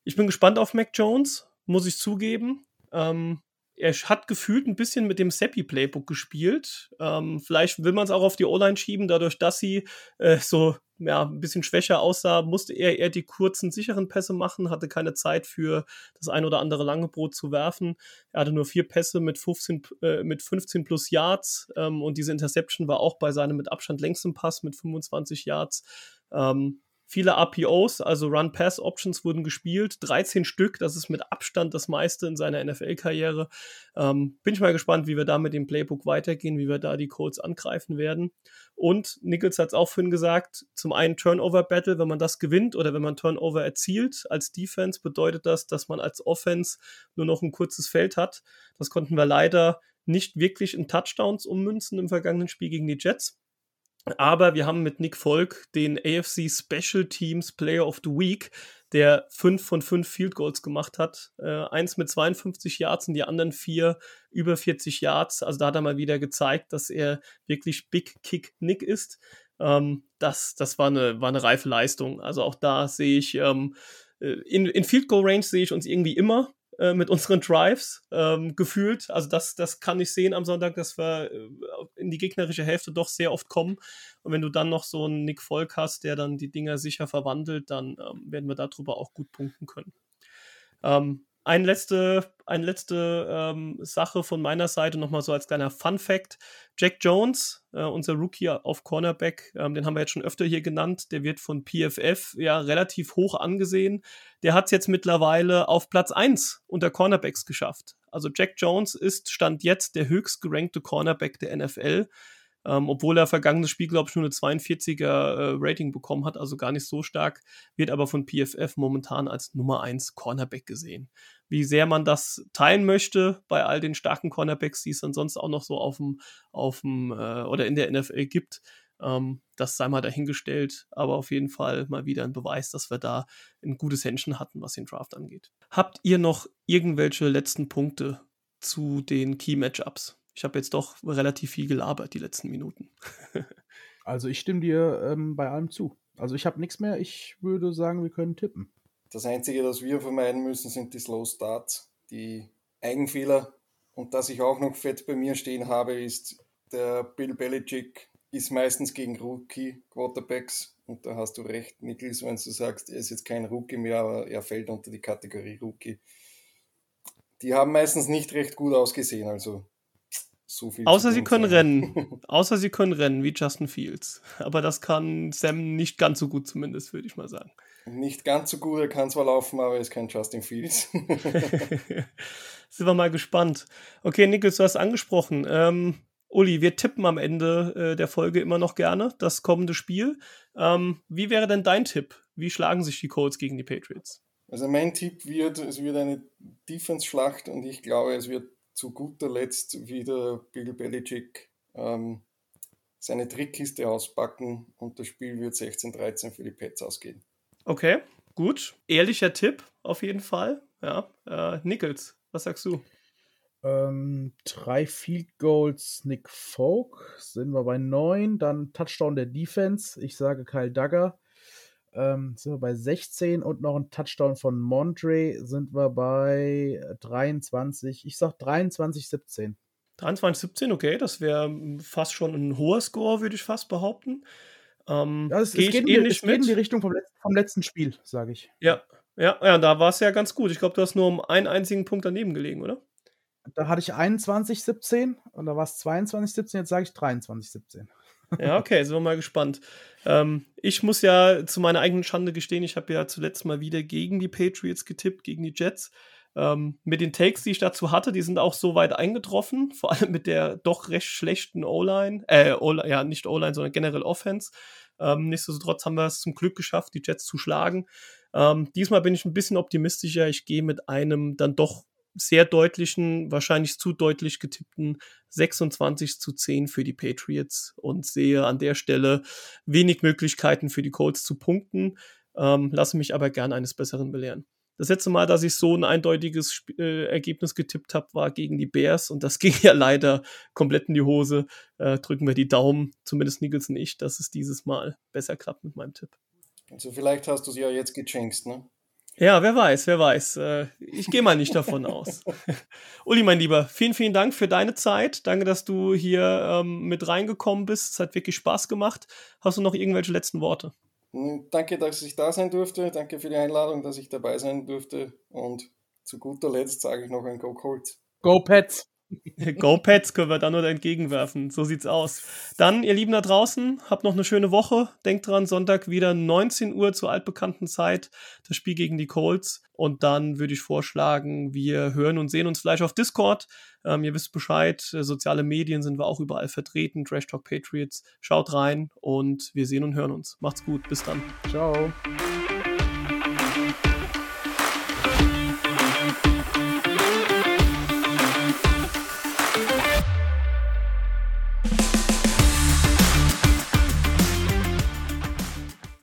S1: Ich bin gespannt auf Mac Jones, muss ich zugeben. Ähm, er hat gefühlt ein bisschen mit dem Seppi-Playbook gespielt. Ähm, vielleicht will man es auch auf die O-Line schieben, dadurch, dass sie äh, so ja, ein bisschen schwächer aussah, musste er eher die kurzen, sicheren Pässe machen, hatte keine Zeit für das ein oder andere lange Brot zu werfen. Er hatte nur vier Pässe mit 15, äh, mit 15 plus Yards ähm, und diese Interception war auch bei seinem mit Abstand längsten Pass mit 25 Yards. Ähm, Viele RPOs, also Run-Pass-Options, wurden gespielt. 13 Stück, das ist mit Abstand das meiste in seiner NFL-Karriere. Ähm, bin ich mal gespannt, wie wir da mit dem Playbook weitergehen, wie wir da die Colts angreifen werden. Und Nichols hat es auch vorhin gesagt, zum einen Turnover-Battle, wenn man das gewinnt oder wenn man Turnover erzielt als Defense, bedeutet das, dass man als Offense nur noch ein kurzes Feld hat. Das konnten wir leider nicht wirklich in Touchdowns ummünzen im vergangenen Spiel gegen die Jets. Aber wir haben mit Nick Volk den AFC Special Teams Player of the Week, der fünf von fünf Field Goals gemacht hat. Äh, eins mit 52 Yards und die anderen vier über 40 Yards. Also da hat er mal wieder gezeigt, dass er wirklich Big Kick Nick ist. Ähm, das das war, eine, war eine reife Leistung. Also auch da sehe ich, ähm, äh, in, in Field Goal Range sehe ich uns irgendwie immer. Äh, mit unseren Drives ähm, gefühlt. Also das, das kann ich sehen am Sonntag, dass wir äh, in die gegnerische Hälfte doch sehr oft kommen. Und wenn du dann noch so einen Nick Volk hast, der dann die Dinger sicher verwandelt, dann ähm, werden wir darüber auch gut punkten können. Ähm, eine letzte, eine letzte ähm, Sache von meiner Seite nochmal so als kleiner Fun Fact. Jack Jones, äh, unser Rookie auf Cornerback, ähm, den haben wir jetzt schon öfter hier genannt, der wird von PFF ja relativ hoch angesehen. Der hat es jetzt mittlerweile auf Platz 1 unter Cornerbacks geschafft. Also Jack Jones ist Stand jetzt der höchst gerankte Cornerback der NFL ähm, obwohl er vergangenes Spiel, glaube ich, nur eine 42er äh, Rating bekommen hat, also gar nicht so stark, wird aber von PFF momentan als Nummer 1 Cornerback gesehen. Wie sehr man das teilen möchte bei all den starken Cornerbacks, die es dann sonst auch noch so auf dem, auf dem äh, oder in der NFL gibt, ähm, das sei mal dahingestellt, aber auf jeden Fall mal wieder ein Beweis, dass wir da ein gutes Händchen hatten, was den Draft angeht. Habt ihr noch irgendwelche letzten Punkte zu den Key Matchups? Ich habe jetzt doch relativ viel gelabert die letzten Minuten.
S2: also ich stimme dir ähm, bei allem zu. Also ich habe nichts mehr. Ich würde sagen, wir können tippen.
S3: Das Einzige, das wir vermeiden müssen, sind die Slow Starts, die Eigenfehler. Und dass ich auch noch fett bei mir stehen habe, ist, der Bill Belichick ist meistens gegen Rookie-Quarterbacks. Und da hast du recht, Nichols, wenn du sagst, er ist jetzt kein Rookie mehr, aber er fällt unter die Kategorie Rookie. Die haben meistens nicht recht gut ausgesehen. Also
S1: so viel Außer sie können sein. rennen. Außer sie können rennen, wie Justin Fields. Aber das kann Sam nicht ganz so gut, zumindest, würde ich mal sagen.
S3: Nicht ganz so gut, er kann zwar laufen, aber er ist kein Justin Fields.
S1: Sind wir mal gespannt. Okay, Nichols, du hast angesprochen. Ähm, Uli, wir tippen am Ende äh, der Folge immer noch gerne das kommende Spiel. Ähm, wie wäre denn dein Tipp? Wie schlagen sich die Colts gegen die Patriots?
S3: Also mein Tipp wird, es wird eine Defense-Schlacht und ich glaube, es wird zu guter Letzt wieder Bill Belichick ähm, seine Trickkiste auspacken und das Spiel wird 16-13 für die Pets ausgehen.
S1: Okay, gut. Ehrlicher Tipp auf jeden Fall. Ja, äh, Nichols, was sagst du?
S2: Ähm, drei Field Goals Nick Folk, sind wir bei neun. Dann Touchdown der Defense. Ich sage Kyle Duggar ähm, sind wir bei 16 und noch ein Touchdown von Montre sind wir bei 23. Ich sag 23, 17.
S1: 23, 17, okay, das wäre fast schon ein hoher Score, würde ich fast behaupten.
S2: Ähm, ja, es, es, geht, in, es geht in die Richtung vom, letzten, vom letzten Spiel, sage ich.
S1: Ja, ja, ja, da war es ja ganz gut. Ich glaube, du hast nur um einen einzigen Punkt daneben gelegen, oder?
S2: Da hatte ich 21, 17 und da war es 22, 17, jetzt sage ich 23, 17.
S1: Ja, okay, sind wir mal gespannt. Ähm, ich muss ja zu meiner eigenen Schande gestehen, ich habe ja zuletzt mal wieder gegen die Patriots getippt, gegen die Jets. Ähm, mit den Takes, die ich dazu hatte, die sind auch so weit eingetroffen, vor allem mit der doch recht schlechten O-Line, äh, o ja, nicht O-Line, sondern generell Offense. Ähm, nichtsdestotrotz haben wir es zum Glück geschafft, die Jets zu schlagen. Ähm, diesmal bin ich ein bisschen optimistischer. Ich gehe mit einem dann doch sehr deutlichen, wahrscheinlich zu deutlich getippten 26 zu 10 für die Patriots und sehe an der Stelle wenig Möglichkeiten für die Colts zu punkten, ähm, lasse mich aber gern eines Besseren belehren. Das letzte Mal, dass ich so ein eindeutiges äh, Ergebnis getippt habe, war gegen die Bears und das ging ja leider komplett in die Hose. Äh, drücken wir die Daumen, zumindest Nichols und ich, dass es dieses Mal besser klappt mit meinem Tipp.
S3: Also vielleicht hast du sie ja jetzt gechangst, ne?
S1: Ja, wer weiß, wer weiß. Äh, ich gehe mal nicht davon aus. Uli, mein Lieber, vielen, vielen Dank für deine Zeit. Danke, dass du hier ähm, mit reingekommen bist. Es hat wirklich Spaß gemacht. Hast du noch irgendwelche letzten Worte?
S3: Danke, dass ich da sein durfte. Danke für die Einladung, dass ich dabei sein durfte. Und zu guter Letzt sage ich noch ein Go Colts.
S2: Go Pets!
S1: Go Pets können wir da nur entgegenwerfen. So sieht's aus. Dann, ihr Lieben da draußen, habt noch eine schöne Woche. Denkt dran, Sonntag wieder 19 Uhr zur altbekannten Zeit. Das Spiel gegen die Colts. Und dann würde ich vorschlagen, wir hören und sehen uns vielleicht auf Discord. Ähm, ihr wisst Bescheid. Äh, soziale Medien sind wir auch überall vertreten. Trash Talk Patriots. Schaut rein und wir sehen und hören uns. Macht's gut. Bis dann.
S2: Ciao.